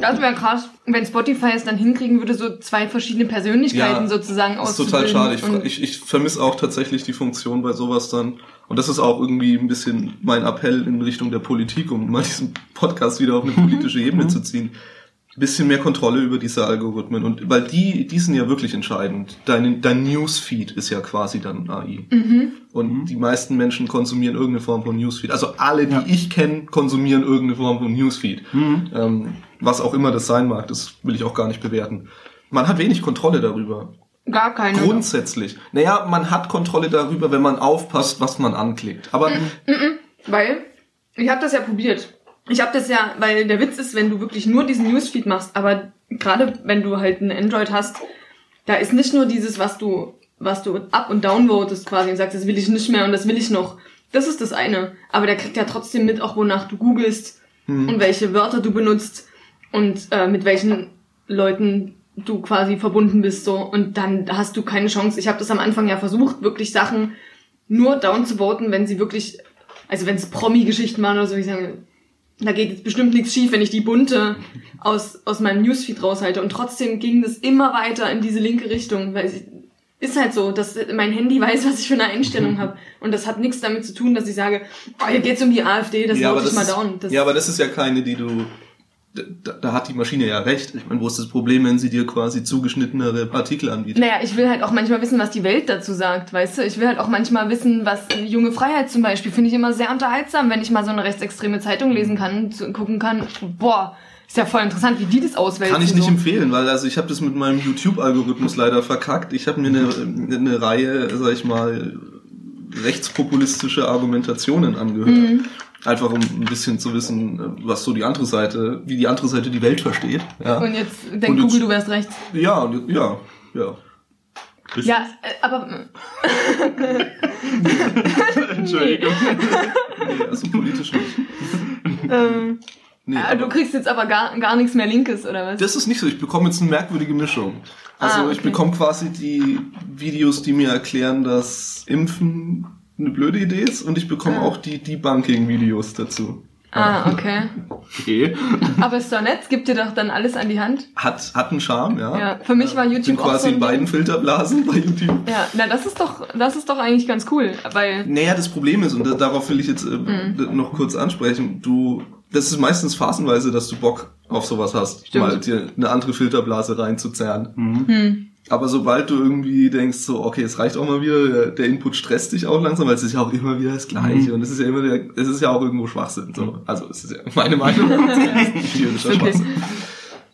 Das wäre krass, wenn Spotify es dann hinkriegen würde, so zwei verschiedene Persönlichkeiten Ja, sozusagen Das ist total auszubilden. schade. Ich, ich, ich vermisse auch tatsächlich die Funktion bei sowas dann. Und das ist auch irgendwie ein bisschen mein Appell in Richtung der Politik, um mal diesen Podcast wieder auf eine politische Ebene zu ziehen. Bisschen mehr Kontrolle über diese Algorithmen. Und weil die, die sind ja wirklich entscheidend. Dein, dein Newsfeed ist ja quasi dann AI. Und die meisten Menschen konsumieren irgendeine Form von Newsfeed. Also alle, die ich kenne, konsumieren irgendeine Form von Newsfeed. Ähm, was auch immer das sein mag, das will ich auch gar nicht bewerten. Man hat wenig Kontrolle darüber. Gar keine. Grundsätzlich. Naja, man hat Kontrolle darüber, wenn man aufpasst, was man anklickt. Aber Weil ich habe das ja probiert. Ich habe das ja, weil der Witz ist, wenn du wirklich nur diesen Newsfeed machst, aber gerade wenn du halt ein Android hast, da ist nicht nur dieses, was du, was du up und downvotest quasi und sagst, das will ich nicht mehr und das will ich noch. Das ist das eine. Aber der kriegt ja trotzdem mit, auch wonach du googelst und welche Wörter du benutzt und äh, mit welchen Leuten du quasi verbunden bist so und dann hast du keine Chance. Ich habe das am Anfang ja versucht, wirklich Sachen nur down zu voten, wenn sie wirklich, also wenn es Promi-Geschichten waren oder so, ich sage, da geht jetzt bestimmt nichts schief, wenn ich die bunte aus, aus meinem Newsfeed raushalte. Und trotzdem ging das immer weiter in diese linke Richtung, weil es ist halt so, dass mein Handy weiß, was ich für eine Einstellung habe. Und das hat nichts damit zu tun, dass ich sage, oh, hier geht's um die AfD, das ja, ich mal down. Das, ja, aber das ist ja keine, die du. Da, da hat die Maschine ja recht. Ich meine, wo ist das Problem, wenn sie dir quasi zugeschnittenere Artikel anbietet? Naja, ich will halt auch manchmal wissen, was die Welt dazu sagt, weißt du? Ich will halt auch manchmal wissen, was junge Freiheit zum Beispiel, finde ich immer sehr unterhaltsam, wenn ich mal so eine rechtsextreme Zeitung lesen kann, gucken kann. Boah, ist ja voll interessant, wie die das auswählen. Kann ich nicht so. empfehlen, weil also ich habe das mit meinem YouTube-Algorithmus leider verkackt. Ich habe mir eine, eine Reihe, sag ich mal, rechtspopulistische Argumentationen angehört. Mhm. Einfach um ein bisschen zu wissen, was so die andere Seite, wie die andere Seite die Welt versteht. Ja, Und jetzt denkt Und jetzt- Google, du wärst rechts. ja, ja, ja. Ja, äh, aber Entschuldigung. Nee, also politisch nicht. ähm, Nee, äh, aber du kriegst jetzt aber gar, gar nichts mehr Linkes, oder was? das ist nicht so. Ich bekomme jetzt eine merkwürdige Mischung. Also Ah, ich okay. bekomme quasi die Videos, die mir erklären, dass Impfen eine blöde Idee ist und ich bekomme auch die Debunking-Videos dazu. Ah, okay. Okay. Aber ist doch nett, gibt dir doch dann alles an die Hand. Hat, hat einen Charme, ja. Ja, für mich war Ich bin YouTube auch quasi so in ein beiden Ding. Filterblasen bei YouTube. Ja, na, das ist doch, das ist doch eigentlich ganz cool, weil, Naja, das Problem ist, und da, darauf will ich jetzt äh, Mhm. noch kurz ansprechen, du, das ist meistens phasenweise, dass du Bock auf sowas hast, Stimmt. mal dir eine andere Filterblase reinzuzerren. Hm. Aber sobald du irgendwie denkst, so, okay, es reicht auch mal wieder, der, der Input stresst dich auch langsam, weil es ist ja auch immer wieder das Gleiche und es ist ja immer wieder, es ist ja auch irgendwo Schwachsinn. So. Also es ist ja meine Meinung. Tierischer. Schwachsinn.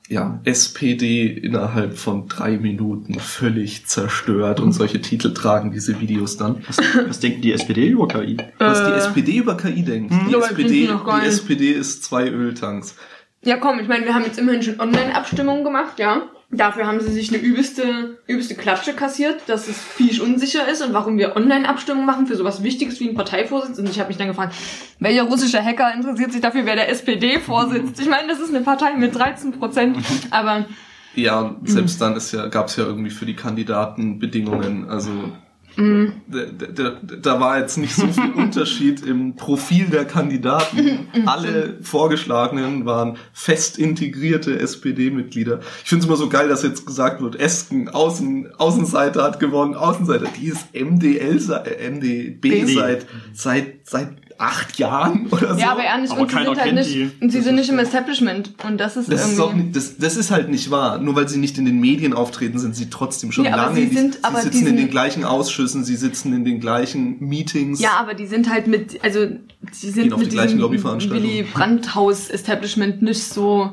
Ja, SPD innerhalb von drei Minuten völlig zerstört und solche Titel tragen diese Videos dann. Was, was denkt die SPD über KI? Was die Äh. SPD über KI denkt. Die, SPD, die SPD ist zwei Öltanks. Ja, komm, ich meine, wir haben jetzt immerhin schon Online-Abstimmungen gemacht, ja. Dafür haben sie sich eine übelste, übelste Klatsche kassiert, dass es viel unsicher ist und warum wir Online-Abstimmungen machen für sowas Wichtiges wie einen Parteivorsitz. Und ich habe mich dann gefragt, welcher russische Hacker interessiert sich dafür, wer der SPD vorsitzt? Ich meine, das ist eine Partei mit 13 Prozent, aber Ja, selbst dann ist ja, gab's ja irgendwie für die Kandidaten Bedingungen. Also mh, da, da, da war jetzt nicht so viel Unterschied im Profil der Kandidaten. Alle Vorgeschlagenen waren fest integrierte SPD-Mitglieder. Ich finde es immer so geil, dass jetzt gesagt wird, Esken, Außen, Außenseiter hat gewonnen, Außenseiter. Die ist MDL, äh, MDB seit, seit, seit acht Jahren oder so. ja, aber ernst, Aber und sie sind halt nicht, die. und sie Das sind ist nicht im. Establishment und das ist Das ist, auch irgendwie. nicht, das, das ist halt nicht wahr. Nur weil sie nicht in den Medien auftreten, sind sie trotzdem schon Ja, lange. sie in die- sind- sie aber sitzen in den gleichen Ausschüssen, sie sitzen in den gleichen Meetings. Ja, aber die sind halt mit, also sie sind die mit gleichen diesem Lobbyveranstaltungen. Willy Brandt-Haus-Establishment nicht so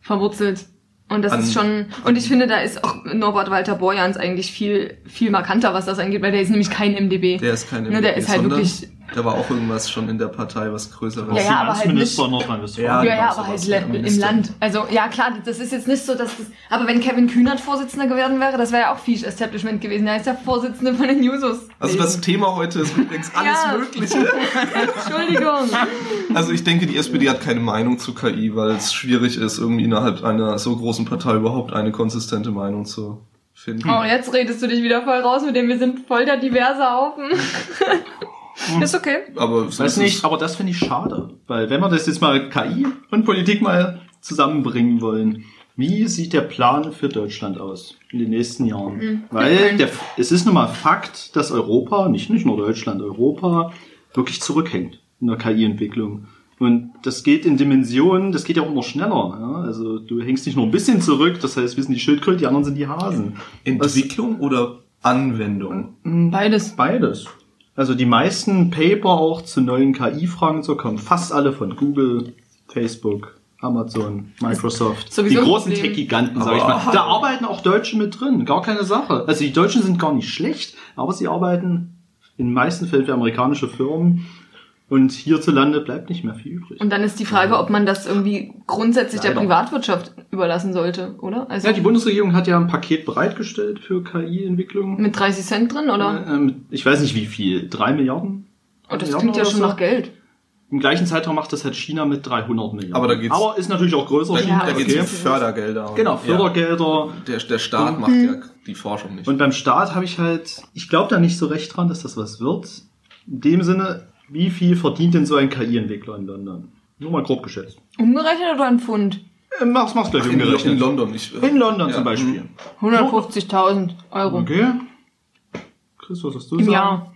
verwurzelt. Und das An- ist schon, und ich finde, da ist auch Norbert Walter Borjans eigentlich viel, viel markanter, was das angeht, weil der ist nämlich kein MDB. Der ist keine Ne, der ist halt wirklich- Der war auch irgendwas schon in der Partei, was Größeres. Ja, ja, aber halt nicht- Nordrhein-Westfalen. Ja, ja, ja, genau, aber halt im Minister. Land. Also, ja, klar, das ist jetzt nicht so, dass das, aber wenn Kevin Kühnert Vorsitzender geworden wäre, das wäre ja auch Fisch Establishment gewesen. Der ist ja Vorsitzende von den Jusos. Also das Thema heute ist übrigens alles Ja. Mögliche. Entschuldigung. Also ich denke, die SPD hat keine Meinung zu KI, weil es schwierig ist, irgendwie innerhalb einer so großen Partei überhaupt eine konsistente Meinung zu finden. Oh, jetzt redest du dich wieder voll raus mit dem, wir sind voll der diverse Haufen. Ist okay. Aber so Weiß nicht, aber das finde ich schade. Weil wenn wir das jetzt mal KI und Politik mal zusammenbringen wollen, wie sieht der Plan für Deutschland aus in den nächsten Jahren? Mhm. Weil der, es ist nun mal Fakt, dass Europa, nicht, nicht nur Deutschland, Europa wirklich zurückhängt in der KI-Entwicklung. Und das geht in Dimensionen, das geht ja auch noch schneller. Ja? Also du hängst nicht nur ein bisschen zurück, das heißt, wir sind die Schildkröte, die anderen sind die Hasen. Entwicklung oder Anwendung? Beides. Beides. Also die meisten Paper auch zu neuen KI-Fragen so kommen fast alle von Google, Facebook, Amazon, Microsoft. Sowieso die großen. Tech-Giganten, sag ich mal. Da arbeiten auch Deutsche mit drin, gar keine Sache. Also die Deutschen sind gar nicht schlecht, aber sie arbeiten in den meisten Fällen für amerikanische Firmen und hierzulande bleibt nicht mehr viel übrig. Und dann ist die Frage, ob man das irgendwie grundsätzlich der Leider. Privatwirtschaft überlassen sollte, oder? Also ja, die Bundesregierung hat ja ein Paket bereitgestellt für KI-Entwicklung. mit 30 Cent drin, oder? Ähm, ich weiß nicht wie viel, drei Milliarden? Oh, das Milliarden klingt ja schon so? nach Geld. Im gleichen Zeitraum macht das halt China mit 300 Milliarden. Aber da geht's- Aber ist natürlich auch größer. Da, Ja, da geht es um Fördergelder. und- Genau, Ja. Fördergelder. Der, der Staat macht ja die Forschung nicht. Und beim Staat habe ich halt, ich glaube da nicht so recht dran, dass das was wird. In dem Sinne, wie viel verdient denn so ein KI-Entwickler in London? Nur mal grob geschätzt. Umgerechnet oder ein Pfund? Äh, mach's, mach's gleich in, in umgerechnet. London nicht. In London Ja. zum Beispiel. 150.000 Euro Okay. Chris, was hast du im sagen? Jahr.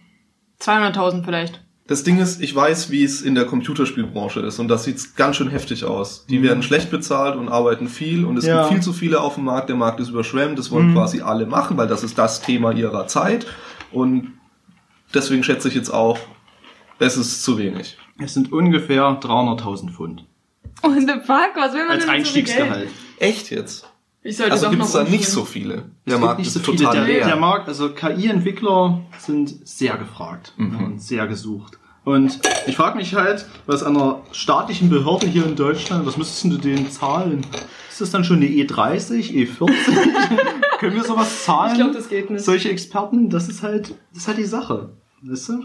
200.000 vielleicht. Das Ding ist, ich weiß, wie es in der Computerspielbranche ist und das sieht ganz schön heftig aus. Die werden schlecht bezahlt und arbeiten viel und es Ja. gibt viel zu viele auf dem Markt. Der Markt ist überschwemmt, das wollen quasi alle machen, weil das ist das Thema ihrer Zeit und deswegen schätze ich jetzt auch, es ist zu wenig. Es sind ungefähr 300.000 Pfund. Und the fuck, was will man Als denn mit so viel Geld? Einstiegsgehalt. Echt jetzt? Ich sollte Also doch gibt noch es da nicht so viele. Der Markt nicht ist so viele. total Der, leer. der Markt, also KI-Entwickler sind sehr gefragt Mhm. ja, und sehr gesucht. Und ich frage mich halt, was an einer staatlichen Behörde hier in Deutschland, was müsstest du denen zahlen? Ist das dann schon eine E30, E40? Können wir sowas zahlen? Ich glaube, das geht nicht. Solche Experten, das ist halt, das ist halt die Sache. Weißt du?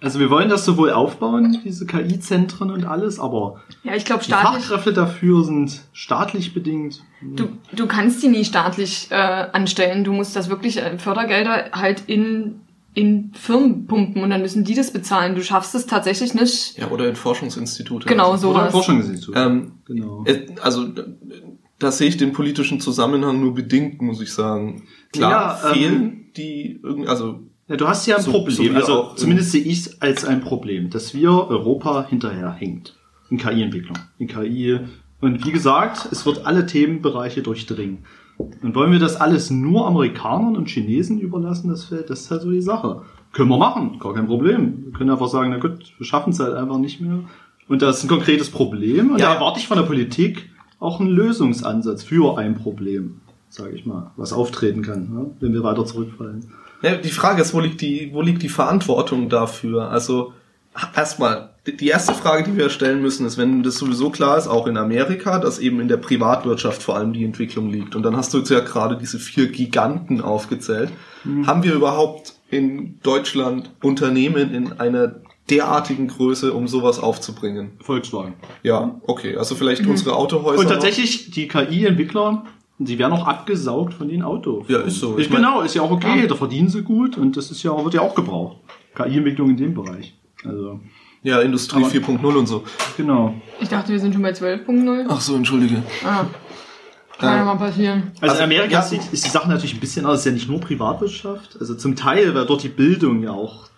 Also wir wollen das sowohl aufbauen, diese KI-Zentren und alles, aber Ja, ich glaube die staatlich. Fachkräfte dafür sind staatlich bedingt. Du, du kannst die nie staatlich äh, anstellen. Du musst das wirklich äh, Fördergelder halt in in Firmen pumpen und dann müssen die das bezahlen. Du schaffst es tatsächlich nicht. Ja, oder in Forschungsinstitute. Genau Also, Oder sowas. Forschungsinstitut. Ähm, genau. äh, also, äh, da sehe ich den politischen Zusammenhang nur bedingt, muss ich sagen. Klar, Ja, ähm, fehlen die irgendwie, also Ja, du hast ja ein So- Problem. so also zumindest sehe ich es als ein Problem, dass wir Europa hinterherhängt in KI-Entwicklung, in KI Und wie gesagt, es wird alle Themenbereiche durchdringen. Und wollen wir das alles nur Amerikanern und Chinesen überlassen, das, fällt- das ist halt so die Sache. Können wir machen, gar kein Problem. Wir können einfach sagen, na gut, wir schaffen es halt einfach nicht mehr. Und das ist ein konkretes Problem. Und Ja. da erwarte ich von der Politik auch einen Lösungsansatz für ein Problem, sage ich mal, was auftreten kann, ne, wenn wir weiter zurückfallen. Ja, die Frage ist, wo liegt die, wo liegt die Verantwortung dafür? Also erstmal, die- die erste Frage, die wir stellen müssen, ist, wenn das sowieso klar ist, auch in Amerika, dass eben in der Privatwirtschaft vor allem die Entwicklung liegt. Und dann hast du jetzt ja gerade diese vier Giganten aufgezählt. Haben wir überhaupt in Deutschland Unternehmen in einer derartigen Größe, um sowas aufzubringen? Volkswagen. Ja, okay. Also vielleicht unsere Autohäuser. Und noch? tatsächlich, die KI-Entwickler, die werden auch abgesaugt von den Autos. Ja, ist so. Ich Ich mein- genau, ist ja auch okay, da verdienen sie gut und das ist ja, wird ja auch gebraucht. KI-Entwicklung in dem Bereich. Also, Ja, Industrie Aber- 4.0 und so. genau. Ich dachte, wir sind schon bei 12.0. Ach so, entschuldige. Ah. Kann ja mal passieren. Also, Also, in Amerika ja. sieht, ist die Sache natürlich ein bisschen anders. Es ist ja nicht nur Privatwirtschaft. Also zum Teil, weil dort die Bildung ja auch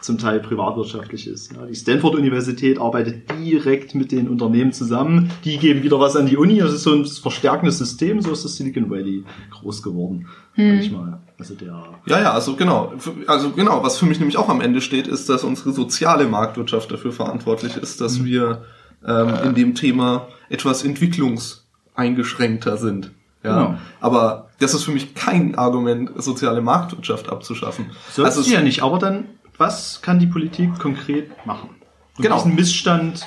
zum Teil privatwirtschaftlich ist. Ja, die Stanford-Universität arbeitet direkt mit den Unternehmen zusammen. Die geben wieder was an die Uni. Das ist so ein verstärkendes System. So ist das Silicon Valley groß geworden. Ich mal. Also der Ja, ja, also genau. Also genau, was für mich nämlich auch am Ende steht, ist, dass unsere soziale Marktwirtschaft dafür verantwortlich ist, dass wir ähm, in dem Thema etwas entwicklungseingeschränkter sind. Ja. Genau. Aber das ist für mich kein Argument, soziale Marktwirtschaft abzuschaffen. Sollst also du ja nicht, aber dann, was kann die Politik konkret machen? Um Genau. diesen Missstand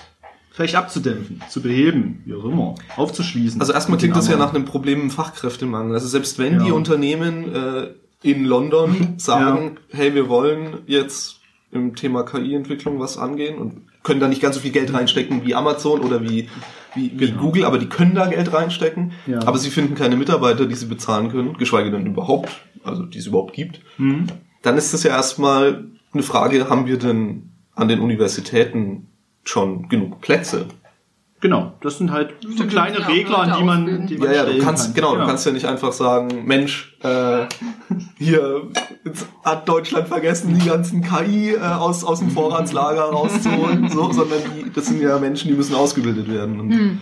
vielleicht abzudämpfen, zu beheben, wie auch immer, aufzuschließen. Also erstmal klingt das ja nach einem Problem im Fachkräftemangel. Also selbst wenn Ja. die Unternehmen äh, in London sagen, hey, wir wollen jetzt im Thema KI-Entwicklung was angehen und können da nicht ganz so viel Geld reinstecken wie Amazon oder wie, wie, wie Genau. Google, aber die können da Geld reinstecken, Ja. aber sie finden keine Mitarbeiter, die sie bezahlen können, geschweige denn überhaupt, also die es überhaupt gibt. Mhm. Dann ist das ja erstmal eine Frage, haben wir denn an den Universitäten schon genug Plätze? Genau, das sind halt so kleine ja, Regler, an die man, die man Ja, ja, du kannst, kann. genau, du kannst ja nicht einfach sagen, Mensch, äh, hier jetzt hat Deutschland vergessen, die ganzen KI äh, aus, aus dem Vorratslager rauszuholen, so, sondern die, das sind ja Menschen, die müssen ausgebildet werden. Und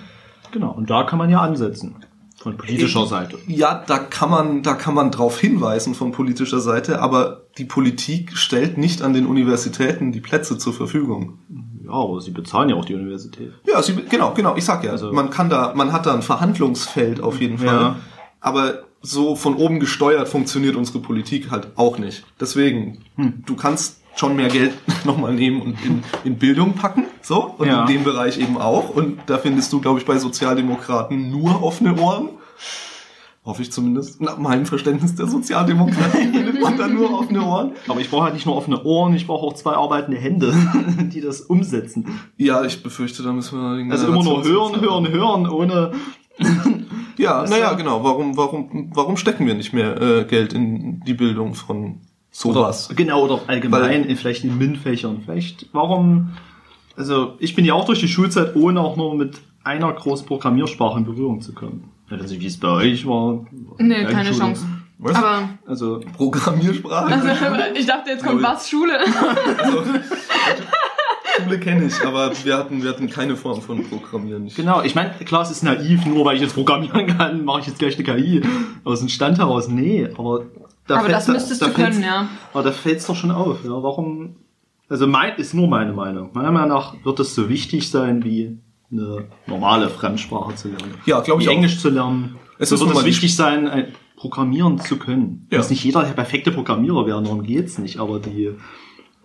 Genau, und da kann man ja ansetzen. Von politischer Seite. Ja, da kann man, da kann man drauf hinweisen von politischer Seite, aber die Politik stellt nicht an den Universitäten die Plätze zur Verfügung. Ja, aber sie bezahlen ja auch die Universität. Ja, sie, genau, genau, ich sag ja, Also- man kann da, man hat da ein Verhandlungsfeld auf jeden Fall. Ja. Aber so von oben gesteuert funktioniert unsere Politik halt auch nicht. Deswegen, Hm. du kannst schon mehr Geld nochmal nehmen und in, in Bildung packen, so, und Ja. in dem Bereich eben auch. Und da findest du, glaube ich, bei Sozialdemokraten nur offene Ohren. Hoffe ich zumindest. Nach meinem Verständnis der Sozialdemokratie findet man da nur offene Ohren. Aber ich brauche halt nicht nur offene Ohren, ich brauche auch zwei arbeitende Hände, die das umsetzen. Ja, ich befürchte, da müssen wir Also immer nur hören, hören, hören, ohne. Ja, naja, ja- genau. Warum, warum, warum stecken wir nicht mehr äh, Geld in die Bildung von sowas? Genau, oder allgemein, in, vielleicht in MINT-Fächern. Vielleicht, warum. Also, ich bin ja auch durch die Schulzeit, ohne auch nur mit einer großen Programmiersprache in Berührung zu kommen. Also, wie es bei euch war. Nee, keine Schule. Chance. Was? Aber Also, Programmiersprache? also, ich dachte, jetzt kommt was Schule. Also, Schule kenne ich, aber wir hatten, wir hatten keine Form von Programmieren. Ich, genau, ich meine, klar, es ist naiv, nur weil ich jetzt programmieren kann, mache ich jetzt gleich eine KI aus dem Stand heraus. Nee, aber da Aber das müsstest da du fällt's- können, ja. Aber da fällt es doch schon auf, ja. Warum? Also mein ist nur meine Meinung. Meiner Meinung nach wird es so wichtig sein, wie eine normale Fremdsprache zu lernen. Ja, glaub ich Wie auch. Englisch zu lernen. Es so wird es wichtig sein, ein Programmieren zu können. Ja. Dass nicht jeder der perfekte Programmierer werden, darum geht's nicht, aber die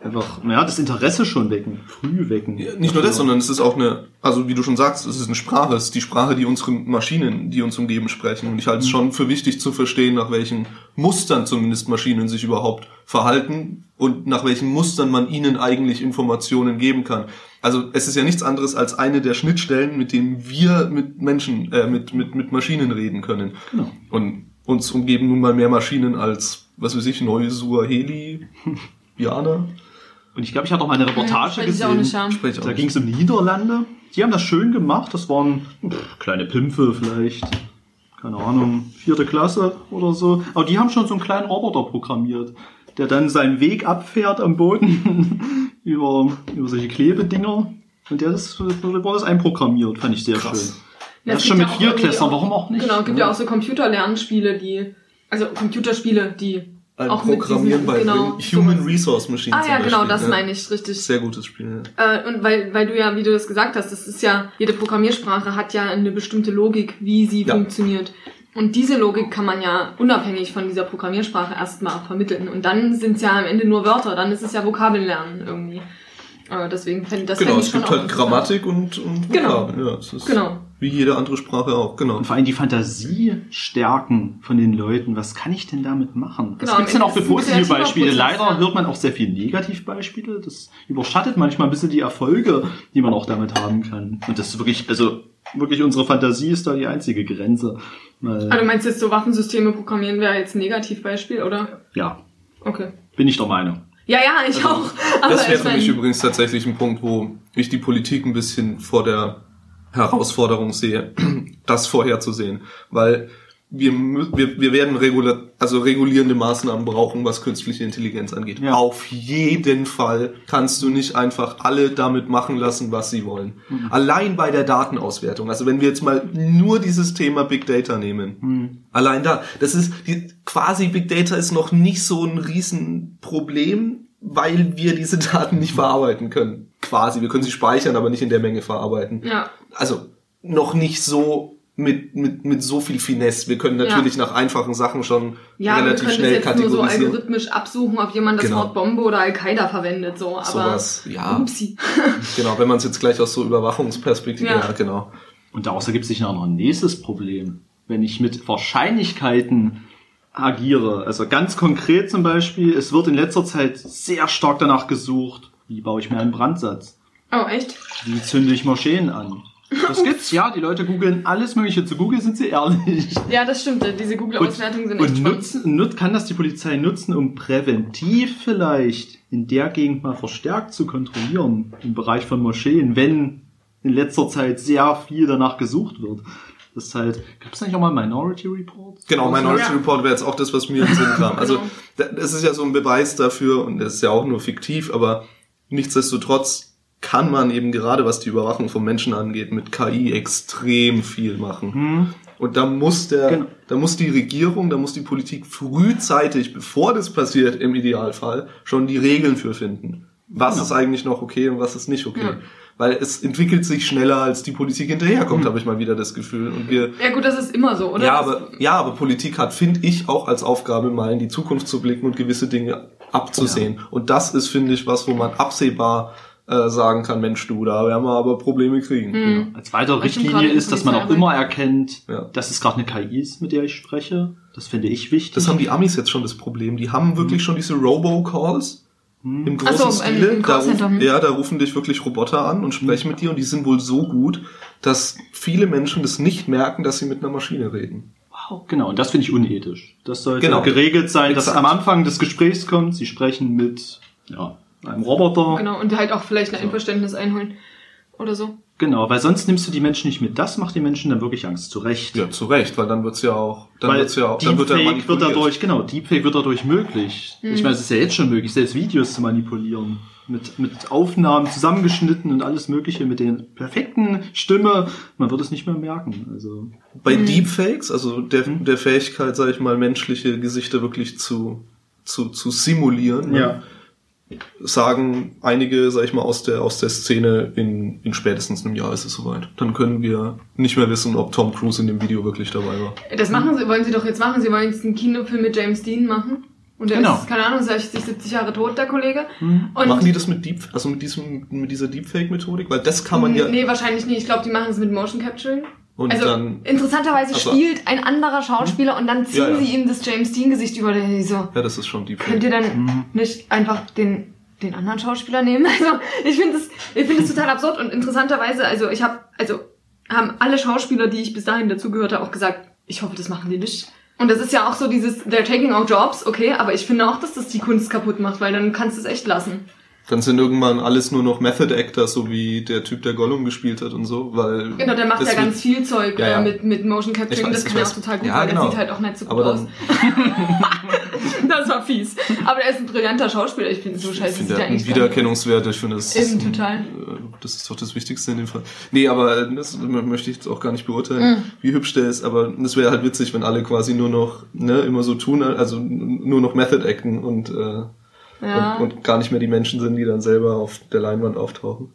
einfach, naja, das Interesse schon wecken, früh wecken. Ja, nicht nur das, sondern es ist auch eine, also wie du schon sagst, es ist eine Sprache, es ist die Sprache, die unsere Maschinen, die uns umgeben, sprechen. Und ich halte es schon für wichtig zu verstehen, nach welchen Mustern zumindest Maschinen sich überhaupt verhalten und nach welchen Mustern man ihnen eigentlich Informationen geben kann. Also es ist ja nichts anderes als eine der Schnittstellen, mit denen wir mit Menschen, äh, mit, mit, mit Maschinen reden können. Genau. Und uns umgeben nun mal mehr Maschinen als, was weiß ich, Neusuaheli, Jana. Und ich glaube, ich habe auch mal eine Reportage gesehen. ja. Auch Da ging es um Niederlande. Die haben das schön gemacht. Das waren pff, kleine Pimpfe vielleicht. Keine Ahnung, vierte Klasse oder so. Aber die haben schon so einen kleinen Roboter programmiert, der dann seinen Weg abfährt am Boden über, über solche Klebedinger. Und der ist, wurde das einprogrammiert. Fand ich sehr Krass. schön. Ja, Das schon mit ja irgendwie warum auch nicht? Genau, es gibt Ja. ja auch so Computerlernspiele, die, also Computerspiele, die Ein auch Programmieren diesen, bei genau, Human sowas. Resource Machine. Ah ja, genau, Beispiel, das ja. meine ich, richtig. Sehr gutes Spiel. Ja. Äh, und weil, weil du ja, wie du das gesagt hast, das ist ja, jede Programmiersprache hat ja eine bestimmte Logik, wie sie Ja. funktioniert. Und diese Logik kann man ja unabhängig von dieser Programmiersprache erstmal vermitteln. Und dann sind es ja am Ende nur Wörter, dann ist es ja Vokabellernen irgendwie. Äh, deswegen fände das Genau, fänd ich es gibt halt. Grammatik und, und Genau. Vokabeln. Ja, es ist Genau. Wie jede andere Sprache auch, genau. Und vor allem die Fantasie stärken von den Leuten. Was kann ich denn damit machen? Was Genau, gibt's denn am auch für es positive Beispiele? Prozess, Leider ja. hört man auch sehr viel Negativbeispiele. Das überschattet manchmal ein bisschen die Erfolge, die man auch damit haben kann. Und das ist wirklich, also wirklich unsere Fantasie ist da die einzige Grenze. Weil, du meinst jetzt so Waffensysteme programmieren wäre jetzt ein Negativbeispiel, oder? ja, Okay. bin ich der Meinung. Ja, ja, ich Also, auch. Aber Das wäre für mich übrigens tatsächlich ein Punkt, wo ich die Politik ein bisschen vor der Herausforderung sehe, das vorherzusehen. Weil wir, wir, wir werden regula also regulierende Maßnahmen brauchen, was künstliche Intelligenz angeht. Ja. Auf jeden Fall kannst du nicht einfach alle damit machen lassen, was sie wollen. Mhm. Allein bei der Datenauswertung. Also wenn wir jetzt mal nur dieses Thema Big Data nehmen. Mhm. Allein da, das ist die, quasi Big Data ist noch nicht so ein Riesenproblem, weil wir diese Daten nicht verarbeiten können. Quasi, wir können sie speichern, aber nicht in der Menge verarbeiten. Ja. Also noch nicht so mit, mit, mit so viel Finesse. Wir können natürlich nach einfachen Sachen schon Ja, wir relativ können schnell jetzt nur so kategorisieren. algorithmisch absuchen, ob jemand das Genau. Wort Bombe oder Al-Qaida verwendet, so, aber. Sowas, ja. Upsi. Genau, wenn man es jetzt gleich aus so Überwachungsperspektive, Ja. ja, genau. Und daraus ergibt sich noch ein nächstes Problem. Wenn ich mit Wahrscheinlichkeiten agiere, also ganz konkret zum Beispiel, es wird in letzter Zeit sehr stark danach gesucht, wie baue ich mir einen Brandsatz? Oh, echt? Wie zünde ich Moscheen an? Das gibt's, ja, die Leute googeln alles mögliche. Zu Google sind sie ehrlich. Ja, das stimmt. Diese Google-Auswertungen sind echt und spannend. nutzen, nut, kann das die Polizei nutzen, um präventiv vielleicht in der Gegend mal verstärkt zu kontrollieren, im Bereich von Moscheen, wenn in letzter Zeit sehr viel danach gesucht wird. Das ist halt, gibt es nicht auch mal Minority Reports? Genau, Minority Ja. Report wäre jetzt auch das, was mir in den Sinn kam. Also Genau. da- das ist ja so ein Beweis dafür, und das ist ja auch nur fiktiv, aber nichtsdestotrotz kann man eben gerade, was die Überwachung von Menschen angeht, mit KI extrem viel machen. Hm. Und da muss der, Genau. da muss die Regierung, da muss die Politik frühzeitig, bevor das passiert, im Idealfall, schon die Regeln für finden. Was Genau. ist eigentlich noch okay und was ist nicht okay? Ja. Weil es entwickelt sich schneller, als die Politik hinterherkommt, Mhm. habe ich mal wieder das Gefühl. Und wir, Ja, gut, das ist immer so, oder? ja, aber, ja, aber Politik hat, finde ich, auch als Aufgabe, mal in die Zukunft zu blicken und gewisse Dinge abzusehen. Und das ist, finde ich, was, wo man absehbar äh, sagen kann, Mensch, du, da werden wir aber Probleme kriegen. Hm. Als weitere Richtlinie ist, dass man auch immer erkennt, Ja. dass es gerade eine KI ist, mit der ich spreche. Das finde ich wichtig. Das haben die Amis jetzt schon das Problem. Die haben wirklich schon diese Robocalls im Ach großen so, im- Stile. im da, rufen, hm. ja, da rufen dich wirklich Roboter an und sprechen mit dir und die sind wohl so gut, dass viele Menschen das nicht merken, dass sie mit einer Maschine reden. Wow, genau, und das finde ich unethisch. Das sollte Genau. geregelt sein, dass Exakt. am Anfang des Gesprächs kommt, Sie sprechen mit ja, einem Roboter. Genau, und halt auch vielleicht ein Einverständnis einholen. Oder so. Genau, weil sonst nimmst du die Menschen nicht mit. Das macht die Menschen dann wirklich Angst, zu Recht. Ja, zu Recht, weil dann wird's ja auch, dann weil wird's ja auch, dann wird er Deepfake wird dadurch, genau, Deepfake wird dadurch möglich. Mhm. Ich meine, es ist ja jetzt schon möglich, selbst Videos zu manipulieren. Mit, mit Aufnahmen zusammengeschnitten und alles Mögliche, mit der perfekten Stimme. Man wird es nicht mehr merken. Also, Bei Deepfakes, also der, der Fähigkeit, sage ich mal, menschliche Gesichter wirklich zu, zu, zu simulieren, ne, sagen einige, sag ich mal, aus der, aus der Szene, in, in spätestens einem Jahr ist es soweit. Dann können wir nicht mehr wissen, ob Tom Cruise in dem Video wirklich dabei war. Das machen sie, wollen sie doch jetzt machen. Sie wollen jetzt einen Kinofilm mit James Dean machen. Und der Genau. ist, keine Ahnung, 60, 70 Jahre tot, der Kollege. Und machen die das mit Deep, also mit diesem, mit dieser Deepfake-Methodik? Weil das kann man ja, Nee, wahrscheinlich nicht. Ich glaube, die machen es mit Motion Capturing. Und also dann, interessanterweise Also- spielt ein anderer Schauspieler und dann ziehen Ja, ja. sie ihm das James Dean Gesicht über den so. ja, das ist schon Könnt Deepfake. ihr dann nicht einfach den den anderen Schauspieler nehmen? Also ich finde das ich finde das total absurd und interessanterweise also ich habe also haben alle Schauspieler, die ich bis dahin dazugehört habe, auch gesagt, ich hoffe, das machen die nicht. Und das ist ja auch so dieses, they're taking our jobs, okay, aber ich finde auch, dass das die Kunst kaputt macht, weil dann kannst du es echt lassen. Dann sind irgendwann alles nur noch Method Actor, so wie der Typ, der Gollum gespielt hat und so, weil. Genau, der macht ja ganz viel Zeug Ja, ja. äh, mit, mit Motion Capturing, Ich weiß, das ich kann ja auch total gut Ja, sein, genau. der sieht halt auch nicht so gut aus. das war fies. Aber er ist ein brillanter Schauspieler. Ich finde so Ich scheiße. finde, er hat einen. Wiedererkennungswert. Ich finde, das Eben, ist, ein- total. äh, das ist doch das Wichtigste in dem Fall. Nee, aber das möchte ich jetzt auch gar nicht beurteilen, Mhm. wie hübsch der ist. Aber es wäre halt witzig, wenn alle quasi nur noch ne, immer so tun, also nur noch Method acten und, äh, Ja. und, und gar nicht mehr die Menschen sind, die dann selber auf der Leinwand auftauchen.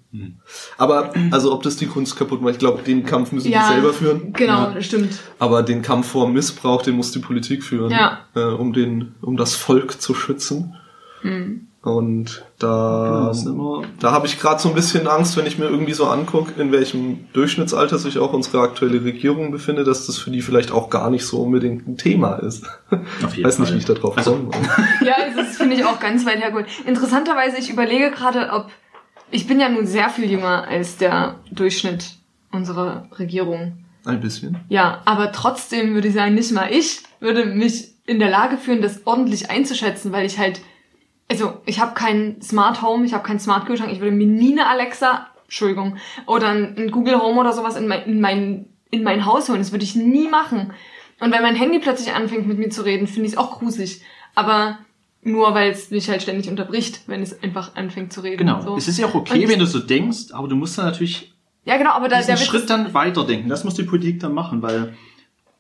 Aber also ob das die Kunst kaputt macht, ich glaube, den Kampf müssen Ja, die selber führen. Genau, Ja. das stimmt. Aber den Kampf vor Missbrauch, den muss die Politik führen, Ja. äh, um den, um das Volk zu schützen. Hm. Und da, das ist immer- da habe ich gerade so ein bisschen Angst, wenn ich mir irgendwie so angucke, in welchem Durchschnittsalter sich auch unsere aktuelle Regierung befindet, dass das für die vielleicht auch gar nicht so unbedingt ein Thema ist. Auf jeden Weiß nicht, Fall. wie ich da drauf Also- komme. Ja, das finde ich auch ganz weit hergeholt. Interessanterweise, ich überlege gerade, ob ich bin ja nun sehr viel jünger als der Durchschnitt unserer Regierung. Ein bisschen. Ja, aber trotzdem würde ich sagen, nicht mal ich würde mich in der Lage fühlen, das ordentlich einzuschätzen, weil ich halt, also ich habe kein Smart Home, ich habe keinen Smart Kühlschrank, ich würde mir nie eine Alexa, Entschuldigung, oder ein Google Home oder sowas in mein, in mein, in mein Haus holen. Das würde ich nie machen. Und wenn mein Handy plötzlich anfängt mit mir zu reden, finde ich es auch gruselig. Aber nur weil es mich halt ständig unterbricht, wenn es einfach anfängt zu reden. Genau. So. Es ist ja auch okay, Und- wenn du so denkst, aber du musst dann natürlich Ja, genau, aber da, diesen Schritt dann weiterdenken. Das muss die Politik dann machen, weil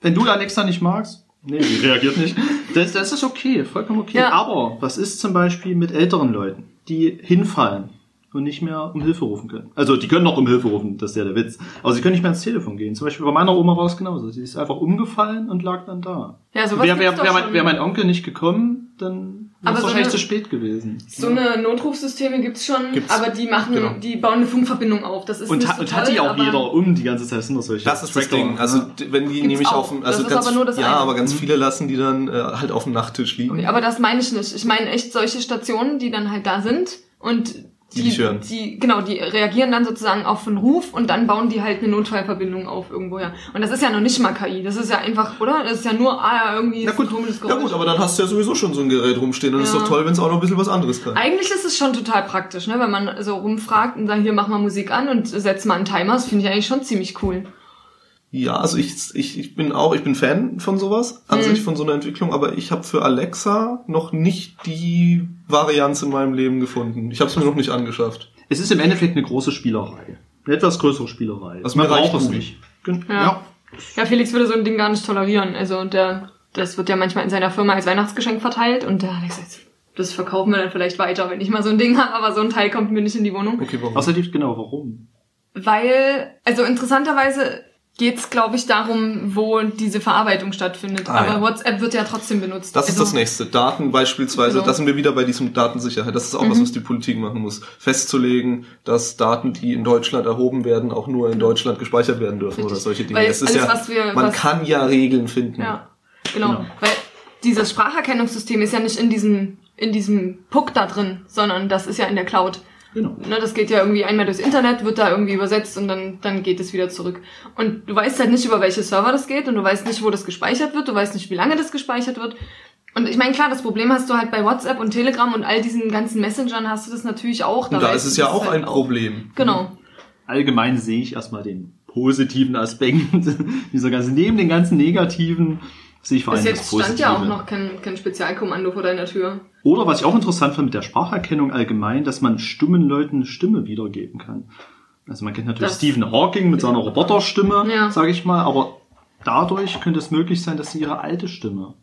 wenn du Alexa nicht magst, nee, die reagiert nicht, das, das ist okay, vollkommen okay. Ja. Aber was ist zum Beispiel mit älteren Leuten, die hinfallen und nicht mehr um Hilfe rufen können? Also die können noch um Hilfe rufen, das ist ja der Witz. Aber sie können nicht mehr ans Telefon gehen. Zum Beispiel bei meiner Oma war es genauso. Sie ist einfach umgefallen und lag dann da. Ja, sowas Wäre wär, doch wär, mein, wär mein Onkel nicht gekommen, dann Aber es so wahrscheinlich eine- zu spät gewesen. So eine Notrufsysteme gibt's schon, Gibt's. aber die machen, Genau. die bauen eine Funkverbindung auf. Das ist Und, nicht ha so und toll, hat die auch jeder um die ganze Zeit sind das solche Das ist das. Ding. Also d- wenn die Gibt's nämlich auch. auf dem, also Das ist ganz, aber nur das ja, eine. aber ganz viele lassen die dann äh, halt auf dem Nachttisch liegen. Okay, aber das meine ich nicht. Ich meine echt solche Stationen, die dann halt da sind und Die dich hören. die genau, die reagieren dann sozusagen auf einen Ruf und dann bauen die halt eine Notfallverbindung auf irgendwoher. Und das ist ja noch nicht mal KI. Das ist ja einfach, oder? Das ist ja nur ah, ja, irgendwie Ja ist ein gut, komisches ja Geräusch. gut, aber dann hast du ja sowieso schon so ein Gerät rumstehen und es ist Ja. doch toll, wenn es auch noch ein bisschen was anderes kann. Eigentlich ist es schon total praktisch, ne? wenn man so rumfragt und sagt, hier mach mal Musik an und setz mal einen Timer. Das finde ich eigentlich schon ziemlich cool. Ja, also ich, ich, ich bin auch, ich bin Fan von sowas, an Mhm. sich von so einer Entwicklung, aber ich habe für Alexa noch nicht die Varianz in meinem Leben gefunden. Ich habe es mir noch nicht angeschafft. Es ist im Endeffekt eine große Spielerei. Eine etwas größere Spielerei. Also mir reicht braucht es nicht. Gen- Ja. Ja. Ja, Felix würde so ein Ding gar nicht tolerieren. Also der, das wird ja manchmal in seiner Firma als Weihnachtsgeschenk verteilt und der Alex sagt, das verkaufen wir dann vielleicht weiter, wenn ich mal so ein Ding habe, aber so ein Teil kommt mir nicht in die Wohnung. Okay, warum? Außerdem, genau, warum? Weil, also interessanterweise geht's, glaube ich, darum, wo diese Verarbeitung stattfindet. Ah, aber ja. WhatsApp wird ja trotzdem benutzt. Das ist also, das nächste. Daten beispielsweise, Genau. Mhm. da sind wir wieder bei diesem Datensicherheit. Das ist auch was, was die Politik machen muss. Festzulegen, dass Daten, die in Deutschland erhoben werden, auch nur in Deutschland gespeichert werden dürfen Richtig. oder solche Dinge. Weil Es ist alles, ja, was wir- man was- kann ja Regeln finden. Ja, genau. Genau. Weil dieses Spracherkennungssystem ist ja nicht in diesem, in diesem Puck da drin, sondern das ist ja in der Cloud. Genau. Ne, das geht ja irgendwie einmal durchs Internet, wird da irgendwie übersetzt und dann, dann geht es wieder zurück. Und du weißt halt nicht, über welche Server das geht und du weißt nicht, wo das gespeichert wird, du weißt nicht, wie lange das gespeichert wird. Und ich meine, klar, das Problem hast du halt bei WhatsApp und Telegram und all diesen ganzen Messengern hast du das natürlich auch. Und da ist es ja auch halt ein Problem. Genau. Allgemein sehe ich erstmal den positiven Aspekt dieser ganzen, neben den ganzen negativen, sehe ich vor Bis allem jetzt das stand ja auch noch kein, kein Spezialkommando vor deiner Tür. Oder was ich auch interessant fand mit der Spracherkennung allgemein, dass man stummen Leuten eine Stimme wiedergeben kann. Also man kennt natürlich Das- Stephen Hawking mit seiner Roboterstimme, Ja. sage ich mal, aber dadurch könnte es möglich sein, dass sie ihre alte Stimme.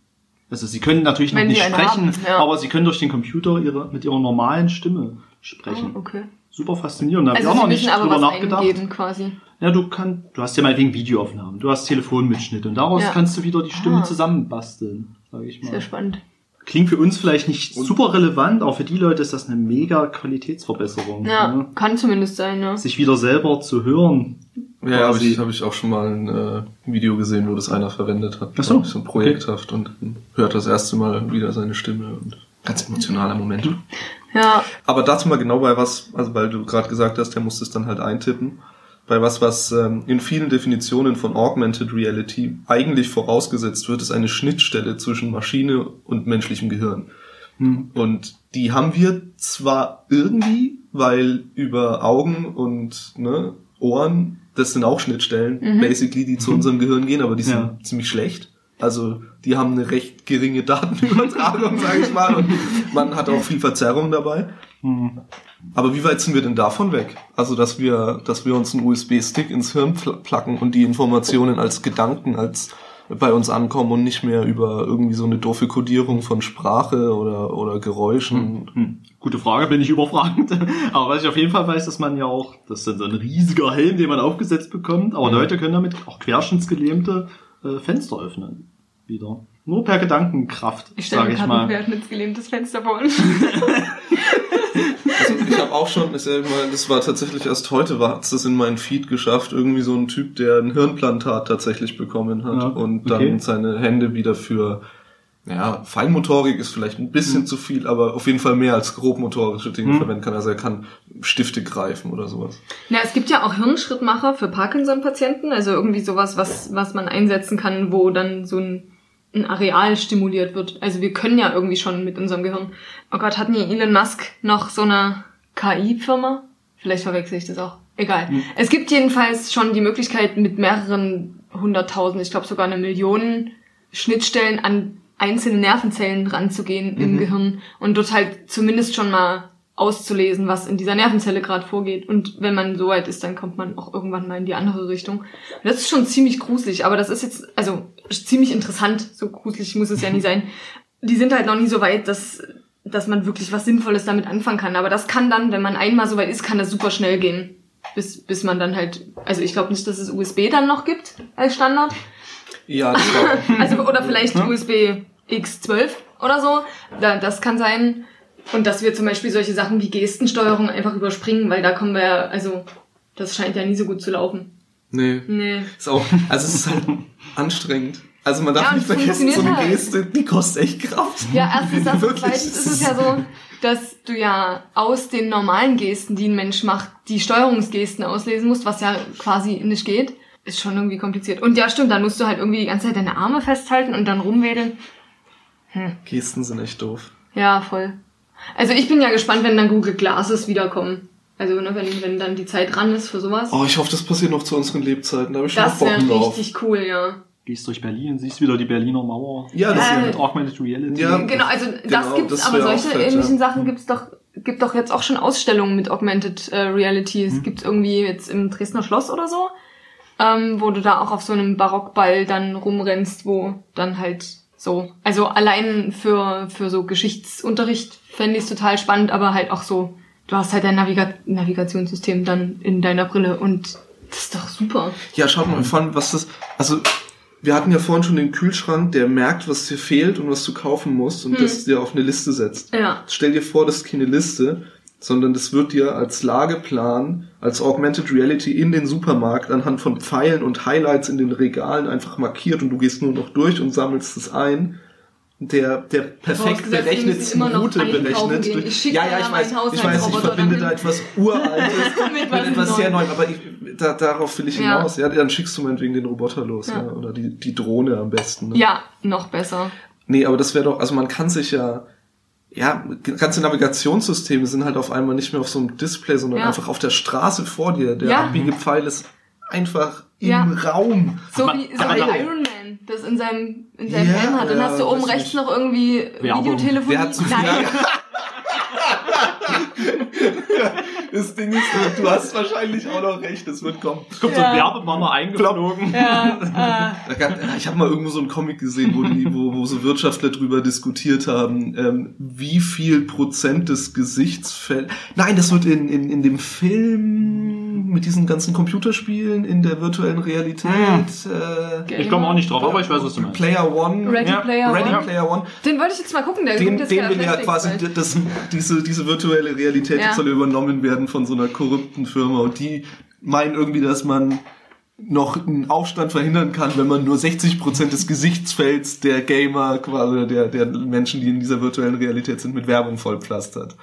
Also sie können natürlich noch Wenn nicht sprechen, haben, ja. aber sie können durch den Computer ihre, mit ihrer normalen Stimme sprechen. Oh, okay. Super faszinierend. Da habe Also ich auch noch nicht drüber nachgedacht. quasi. Ja, du kannst, du hast ja mal wegen Videoaufnahmen, du hast Telefonmitschnitte und daraus Ja. kannst du wieder die Stimme Ah. zusammenbasteln, sage ich mal. Sehr spannend. Klingt für uns vielleicht nicht super relevant, aber für die Leute ist das eine mega Qualitätsverbesserung. Ja, Ne? kann zumindest sein, ja. Sich wieder selber zu hören. Ja, habe ich, hab ich auch schon mal ein äh, Video gesehen, wo das einer verwendet hat. Ach so, So projekthaft und hört das erste Mal wieder seine Stimme und ganz emotionaler Moment. Ja, Aber dazu mal genau bei was, also weil du gerade gesagt hast, der muss es dann halt eintippen, bei was, was ähm, in vielen Definitionen von Augmented Reality eigentlich vorausgesetzt wird, ist eine Schnittstelle zwischen Maschine und menschlichem Gehirn. Und die haben wir zwar irgendwie, weil über Augen und ne, Ohren, das sind auch Schnittstellen, basically, die zu unserem Gehirn gehen, aber die sind Ja. ziemlich schlecht. Also die haben eine recht geringe Datenübertragung, sage ich mal, und man hat auch viel Verzerrung dabei. Aber wie weit sind wir denn davon weg? Also, dass wir, dass wir uns einen USB-Stick ins Hirn pl- placken und die Informationen als Gedanken, als bei uns ankommen und nicht mehr über irgendwie so eine doofe Kodierung von Sprache oder, oder Geräuschen. Hm. Gute Frage, bin ich überfragend. Aber was ich auf jeden Fall weiß, dass man ja auch, das ist so ein riesiger Helm, den man aufgesetzt bekommt. Aber Mhm. Leute können damit auch querschnittsgelähmte äh, Fenster öffnen. Wieder. Nur per Gedankenkraft, Ich stelle sage mir ich gerade ein mal. querschnittsgelähmtes Fenster vor uns. Also ich habe auch schon, ich mal, das war tatsächlich erst heute, war hat's das in meinen Feed geschafft, irgendwie so ein Typ, der ein Hirnplantat tatsächlich bekommen hat Ja, und dann okay. seine Hände wieder für, ja, Feinmotorik ist vielleicht ein bisschen zu viel, aber auf jeden Fall mehr als grobmotorische Dinge Hm. verwenden kann. Also er kann Stifte greifen oder sowas. Na, es gibt ja auch Hirnschrittmacher für Parkinson-Patienten, also irgendwie sowas, was, was man einsetzen kann, wo dann so ein, ein Areal stimuliert wird. Also wir können ja irgendwie schon mit unserem Gehirn. Oh Gott, hat nie Elon Musk noch so eine KI-Firma? Vielleicht verwechsel ich das auch. Egal. Es gibt jedenfalls schon die Möglichkeit, mit mehreren hunderttausend, ich glaube sogar eine Million Schnittstellen an einzelne Nervenzellen ranzugehen im Gehirn und dort halt zumindest schon mal auszulesen, was in dieser Nervenzelle gerade vorgeht. Und wenn man so weit ist, dann kommt man auch irgendwann mal in die andere Richtung. Und das ist schon ziemlich gruselig, aber das ist jetzt, also ziemlich interessant. So gruselig muss es ja nie sein. Die sind halt noch nie so weit, dass, dass man wirklich was Sinnvolles damit anfangen kann. Aber das kann dann, wenn man einmal so weit ist, kann das super schnell gehen. Bis, bis man dann halt, also ich glaube nicht, dass es USB dann noch gibt als Standard. Ja, das war, Also, oder vielleicht USB X12 oder so. Da, das kann sein. Und dass wir zum Beispiel solche Sachen wie Gestensteuerung einfach überspringen, weil da kommen wir ja, also, das scheint ja nie so gut zu laufen. nee. Nee. Ist auch, also es ist halt anstrengend. Also man darf Ja, nicht vergessen, so eine halt. Geste, die kostet echt Kraft. Ja, erstens das Wirklich, zweitens ist es ja so, dass du ja aus den normalen Gesten, die ein Mensch macht, die Steuerungsgesten auslesen musst, was ja quasi nicht geht. Ist schon irgendwie kompliziert. Und ja, stimmt, dann musst du halt irgendwie die ganze Zeit deine Arme festhalten und dann rumwedeln. Gesten sind echt doof. Ja, voll. Also ich bin ja gespannt, wenn dann Google Glasses wiederkommen. Also ne, wenn, wenn dann die Zeit dran ist für sowas. Oh, ich hoffe, das passiert noch zu unseren Lebzeiten. Da habe ich schon das Bock wäre drauf. richtig cool, ja. Gehst durch Berlin, siehst wieder die Berliner Mauer. Ja, das Ja, Mit Augmented Reality. Ja. Genau, also das Genau, gibt's, das aber solche fett, ähnlichen ja. Sachen gibt's doch, gibt doch jetzt auch schon Ausstellungen mit Augmented äh, Reality. Es gibt irgendwie jetzt im Dresdner Schloss oder so, ähm, wo du da auch auf so einem Barockball dann rumrennst, wo dann halt so, also allein für, für so Geschichtsunterricht fände ich total spannend, aber halt auch so, du hast halt dein Naviga Navigationssystem dann in deiner Brille und das ist doch super. Ja, schaut mal, vor allem, was das, also, wir hatten ja vorhin schon den Kühlschrank, der merkt, was dir fehlt und was du kaufen musst und das dir auf eine Liste setzt. Ja. Stell dir vor, das ist keine Liste, sondern das wird dir als Lageplan, als Augmented Reality in den Supermarkt anhand von Pfeilen und Highlights in den Regalen einfach markiert und du gehst nur noch durch und sammelst es ein. Der, der perfekt Vorausgesetzt, wir berechnet müssen immer noch Route berechnet. gehen. Ich ja, ja, ja ich weiß, ich weiß, ich verbinde da etwas Uraltes Mit mit was etwas sehr Neuem. Aber ich, da, darauf will ich Ja. hinaus. Ja, dann schickst du meinetwegen den Roboter los, ja. Ja. oder die, die Drohne am besten. Ne? Ja, noch besser. Nee, aber das wäre doch, also man kann sich ja, ja, ganze Navigationssysteme sind halt auf einmal nicht mehr auf so einem Display, sondern Ja. einfach auf der Straße vor dir. Der Ja. Abbiegepfeil ist einfach Ja. im Raum. So Aber- wie, so wie Iron Man, das in seinem, in seinem Ja, Helm hat. Dann ja, hast du oben rechts nicht. noch irgendwie. Videotelefonie. Wer hat zu viel? Nein, Das Ding ist, du hast wahrscheinlich auch noch recht, es wird kommen. Es kommt so ein Werbebanner eingeflogen. ja, gab- Ich habe mal irgendwo so einen Comic gesehen, wo, die, wo, wo so Wirtschaftler drüber diskutiert haben, ähm, wie viel Prozent des Gesichtsfeld. Nein, das wird in, in, in dem Film mit diesen ganzen Computerspielen in der virtuellen Realität. Äh, Ich komme auch nicht drauf, aber ich weiß, was du meinst. Player One. Ready Ja. Player Ready One. Player One. Den wollte ich jetzt mal gucken, der Den, kommt den ja will ja quasi das, diese, diese virtuelle Realität Ja. soll übernommen werden von so einer korrupten Firma und die meinen irgendwie, dass man noch einen Aufstand verhindern kann, wenn man nur 60% des Gesichtsfelds der Gamer, quasi der, der Menschen, die in dieser virtuellen Realität sind, mit Werbung vollpflastert.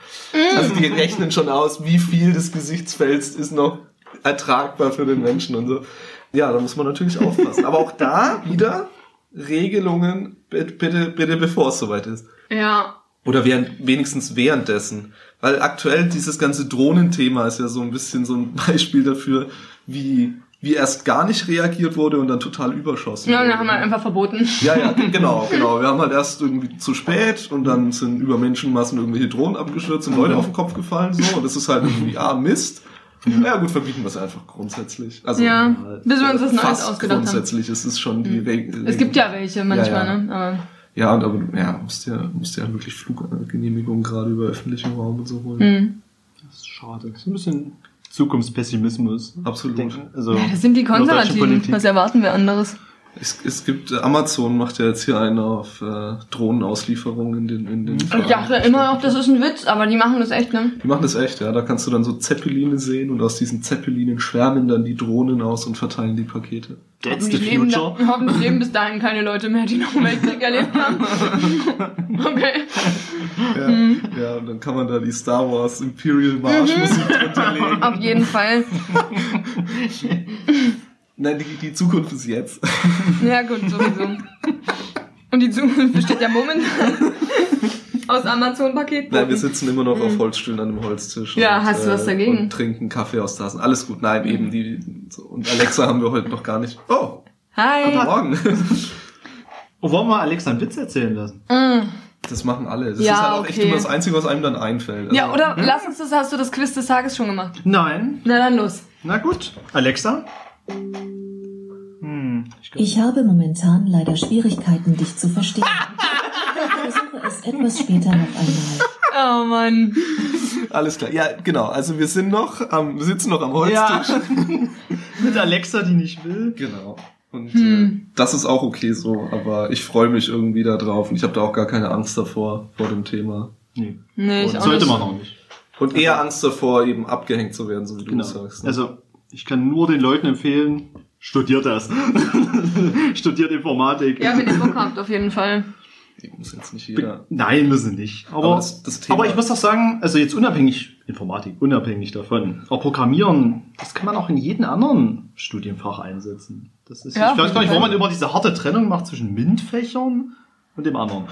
Also die rechnen schon aus, wie viel des Gesichtsfelds ist noch ertragbar für den Menschen und so. Ja, da muss man natürlich aufpassen. Aber auch da wieder Regelungen, bitte, bitte, bevor es soweit ist. Ja, Oder während, wenigstens währenddessen. Weil aktuell dieses ganze Drohnenthema ist ja so ein bisschen so ein Beispiel dafür, wie wie erst gar nicht reagiert wurde und dann total überschossen. Ja, und wurde. dann haben wir einfach verboten. Ja, ja, genau, genau. Wir haben halt erst irgendwie zu spät und dann sind über Menschenmassen irgendwelche Drohnen abgestürzt und Leute auf den Kopf gefallen so und das ist halt irgendwie, ah, Mist. Ja gut, verbieten wir es einfach grundsätzlich. Also Ja, bis wir uns das Neues fast ausgedacht haben. grundsätzlich. Es ist schon die Regel. Es gibt ja welche manchmal, Ja, ja. ne? Aber Ja, und aber ja, musst ja, musst ja wirklich Fluggenehmigungen gerade über öffentlichen Raum und so holen. hm. Das ist schade. Das ist ein bisschen Zukunftspessimismus. Absolut. Denken. Also, ja, das sind die Konservativen. Politik. Was erwarten wir anderes? Es, es gibt, äh, Amazon macht ja jetzt hier einen auf äh, Drohnenauslieferungen in den, in den Ich dachte immer noch, das ist ein Witz, aber die machen das echt, ne? Die machen das echt, ja. Da kannst du dann so Zeppeline sehen und aus diesen Zeppelinen schwärmen dann die Drohnen aus und verteilen die Pakete. That's the leben, da, future. hoffentlich leben bis dahin keine Leute mehr, die noch Weltkrieg erlebt haben. okay. Ja, Mhm. ja, und dann kann man da die Star Wars Imperial March Musik drunter legen. Auf jeden Fall. Nein, die, die Zukunft ist jetzt. Ja, gut, sowieso. Und die Zukunft besteht ja momentan aus Amazon-Paketen. Nein, wir sitzen immer noch auf Holzstühlen an einem Holztisch. Mhm. Ja, und, hast du was dagegen? Und trinken Kaffee aus Tassen. Alles gut. Nein, eben die. So. Und Alexa haben wir heute noch gar nicht. Oh, Hi. guten Morgen. Oh, wollen wir Alexa einen Witz erzählen lassen? Mm. Das machen alle. Das Ja, ist halt auch echt okay. immer das Einzige, was einem dann einfällt. Also, Ja, oder lass uns das, hast du das Quiz des Tages schon gemacht? Nein. Na dann los. Na gut. Alexa? Hm, ich Ich habe momentan leider Schwierigkeiten, dich zu verstehen. Versuche es etwas später noch einmal. Oh Mann. Alles klar. Ja, genau. Also wir sind noch am, wir sitzen noch am Holztisch. mit Alexa, die nicht will. Genau. Und Hm. äh, das ist auch okay so, aber ich freue mich irgendwie da drauf und ich habe da auch gar keine Angst davor, vor dem Thema. Nee. Nee, ich Und auch Sollte nicht. man noch nicht. Und eher Angst davor, eben abgehängt zu werden, so wie du Genau. sagst. ne? Also, ich kann nur den Leuten empfehlen, studiert das. studiert Informatik. Ja, wenn ihr Bock habt, auf jeden Fall. Die muss jetzt nicht jeder. Nein, müssen nicht. Aber, Aber das- das aber ich muss doch sagen, also jetzt unabhängig, Informatik, unabhängig davon, aber Programmieren, das kann man auch in jedem anderen Studienfach einsetzen. Das ist, Ja, ich weiß gar nicht, warum man immer diese harte Trennung macht zwischen MINT-Fächern und dem anderen.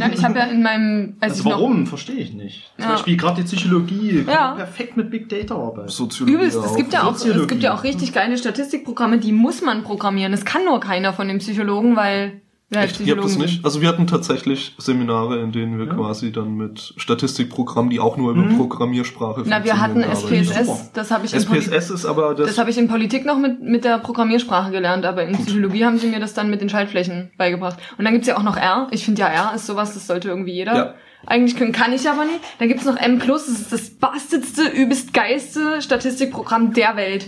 Ja, ich habe ja in meinem, als Also ich noch warum? Verstehe ich nicht. Zum Ja. Beispiel gerade die Psychologie kann Ja. perfekt mit Big Data arbeiten. Soziologie Übelst, es gibt ja auch, Soziologie. es gibt ja auch richtig geile Statistikprogramme, die muss man programmieren. Das kann nur keiner von den Psychologen, weil halt Echt? Ihr habt das nicht? Also wir hatten tatsächlich Seminare, in denen wir Ja. quasi dann mit Statistikprogrammen, die auch nur über Mhm. Programmiersprache. Na, wir hatten. SPSS, das habe ich in Politik. SPSS ist aber das, Das habe ich in Politik noch mit, mit der Programmiersprache gelernt, aber in Psychologie haben sie mir das dann mit den Schaltflächen beigebracht. Und dann gibt's ja auch noch R. Ich finde ja R ist sowas, das sollte irgendwie jeder Ja. eigentlich können, kann ich aber nicht. Dann gibt's noch M+, das ist das bastardste, übelst geilste Statistikprogramm der Welt.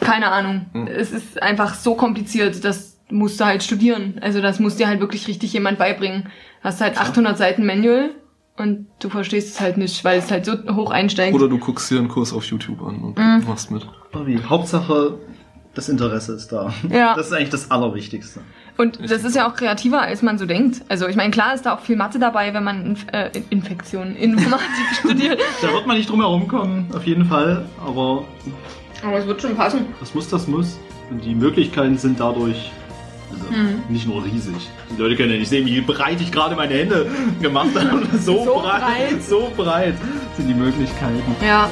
Keine Ahnung. Hm. Es ist einfach so kompliziert, das musst du halt studieren. Also das muss dir halt wirklich richtig jemand beibringen. Hast halt 800 Seiten Manual und du verstehst es halt nicht, weil es halt so hoch einsteigt. oder du guckst dir einen Kurs auf YouTube an und Mhm. machst mit. Irgendwie. Hauptsache, das Interesse ist da. Ja. Das ist eigentlich das Allerwichtigste. Und das ist ja auch kreativer, als man so denkt. Also ich meine, klar ist da auch viel Mathe dabei, wenn man Inf äh, Infektionen, Informatik studiert. Da wird man nicht drum herum kommen, auf jeden Fall. Aber Aber es wird schon passen. was muss, das muss. Und die Möglichkeiten sind dadurch also Mhm. nicht nur riesig. Die Leute können ja nicht sehen, wie breit ich gerade meine Hände gemacht habe. So, So breit, breit. so breit sind die Möglichkeiten. Ja,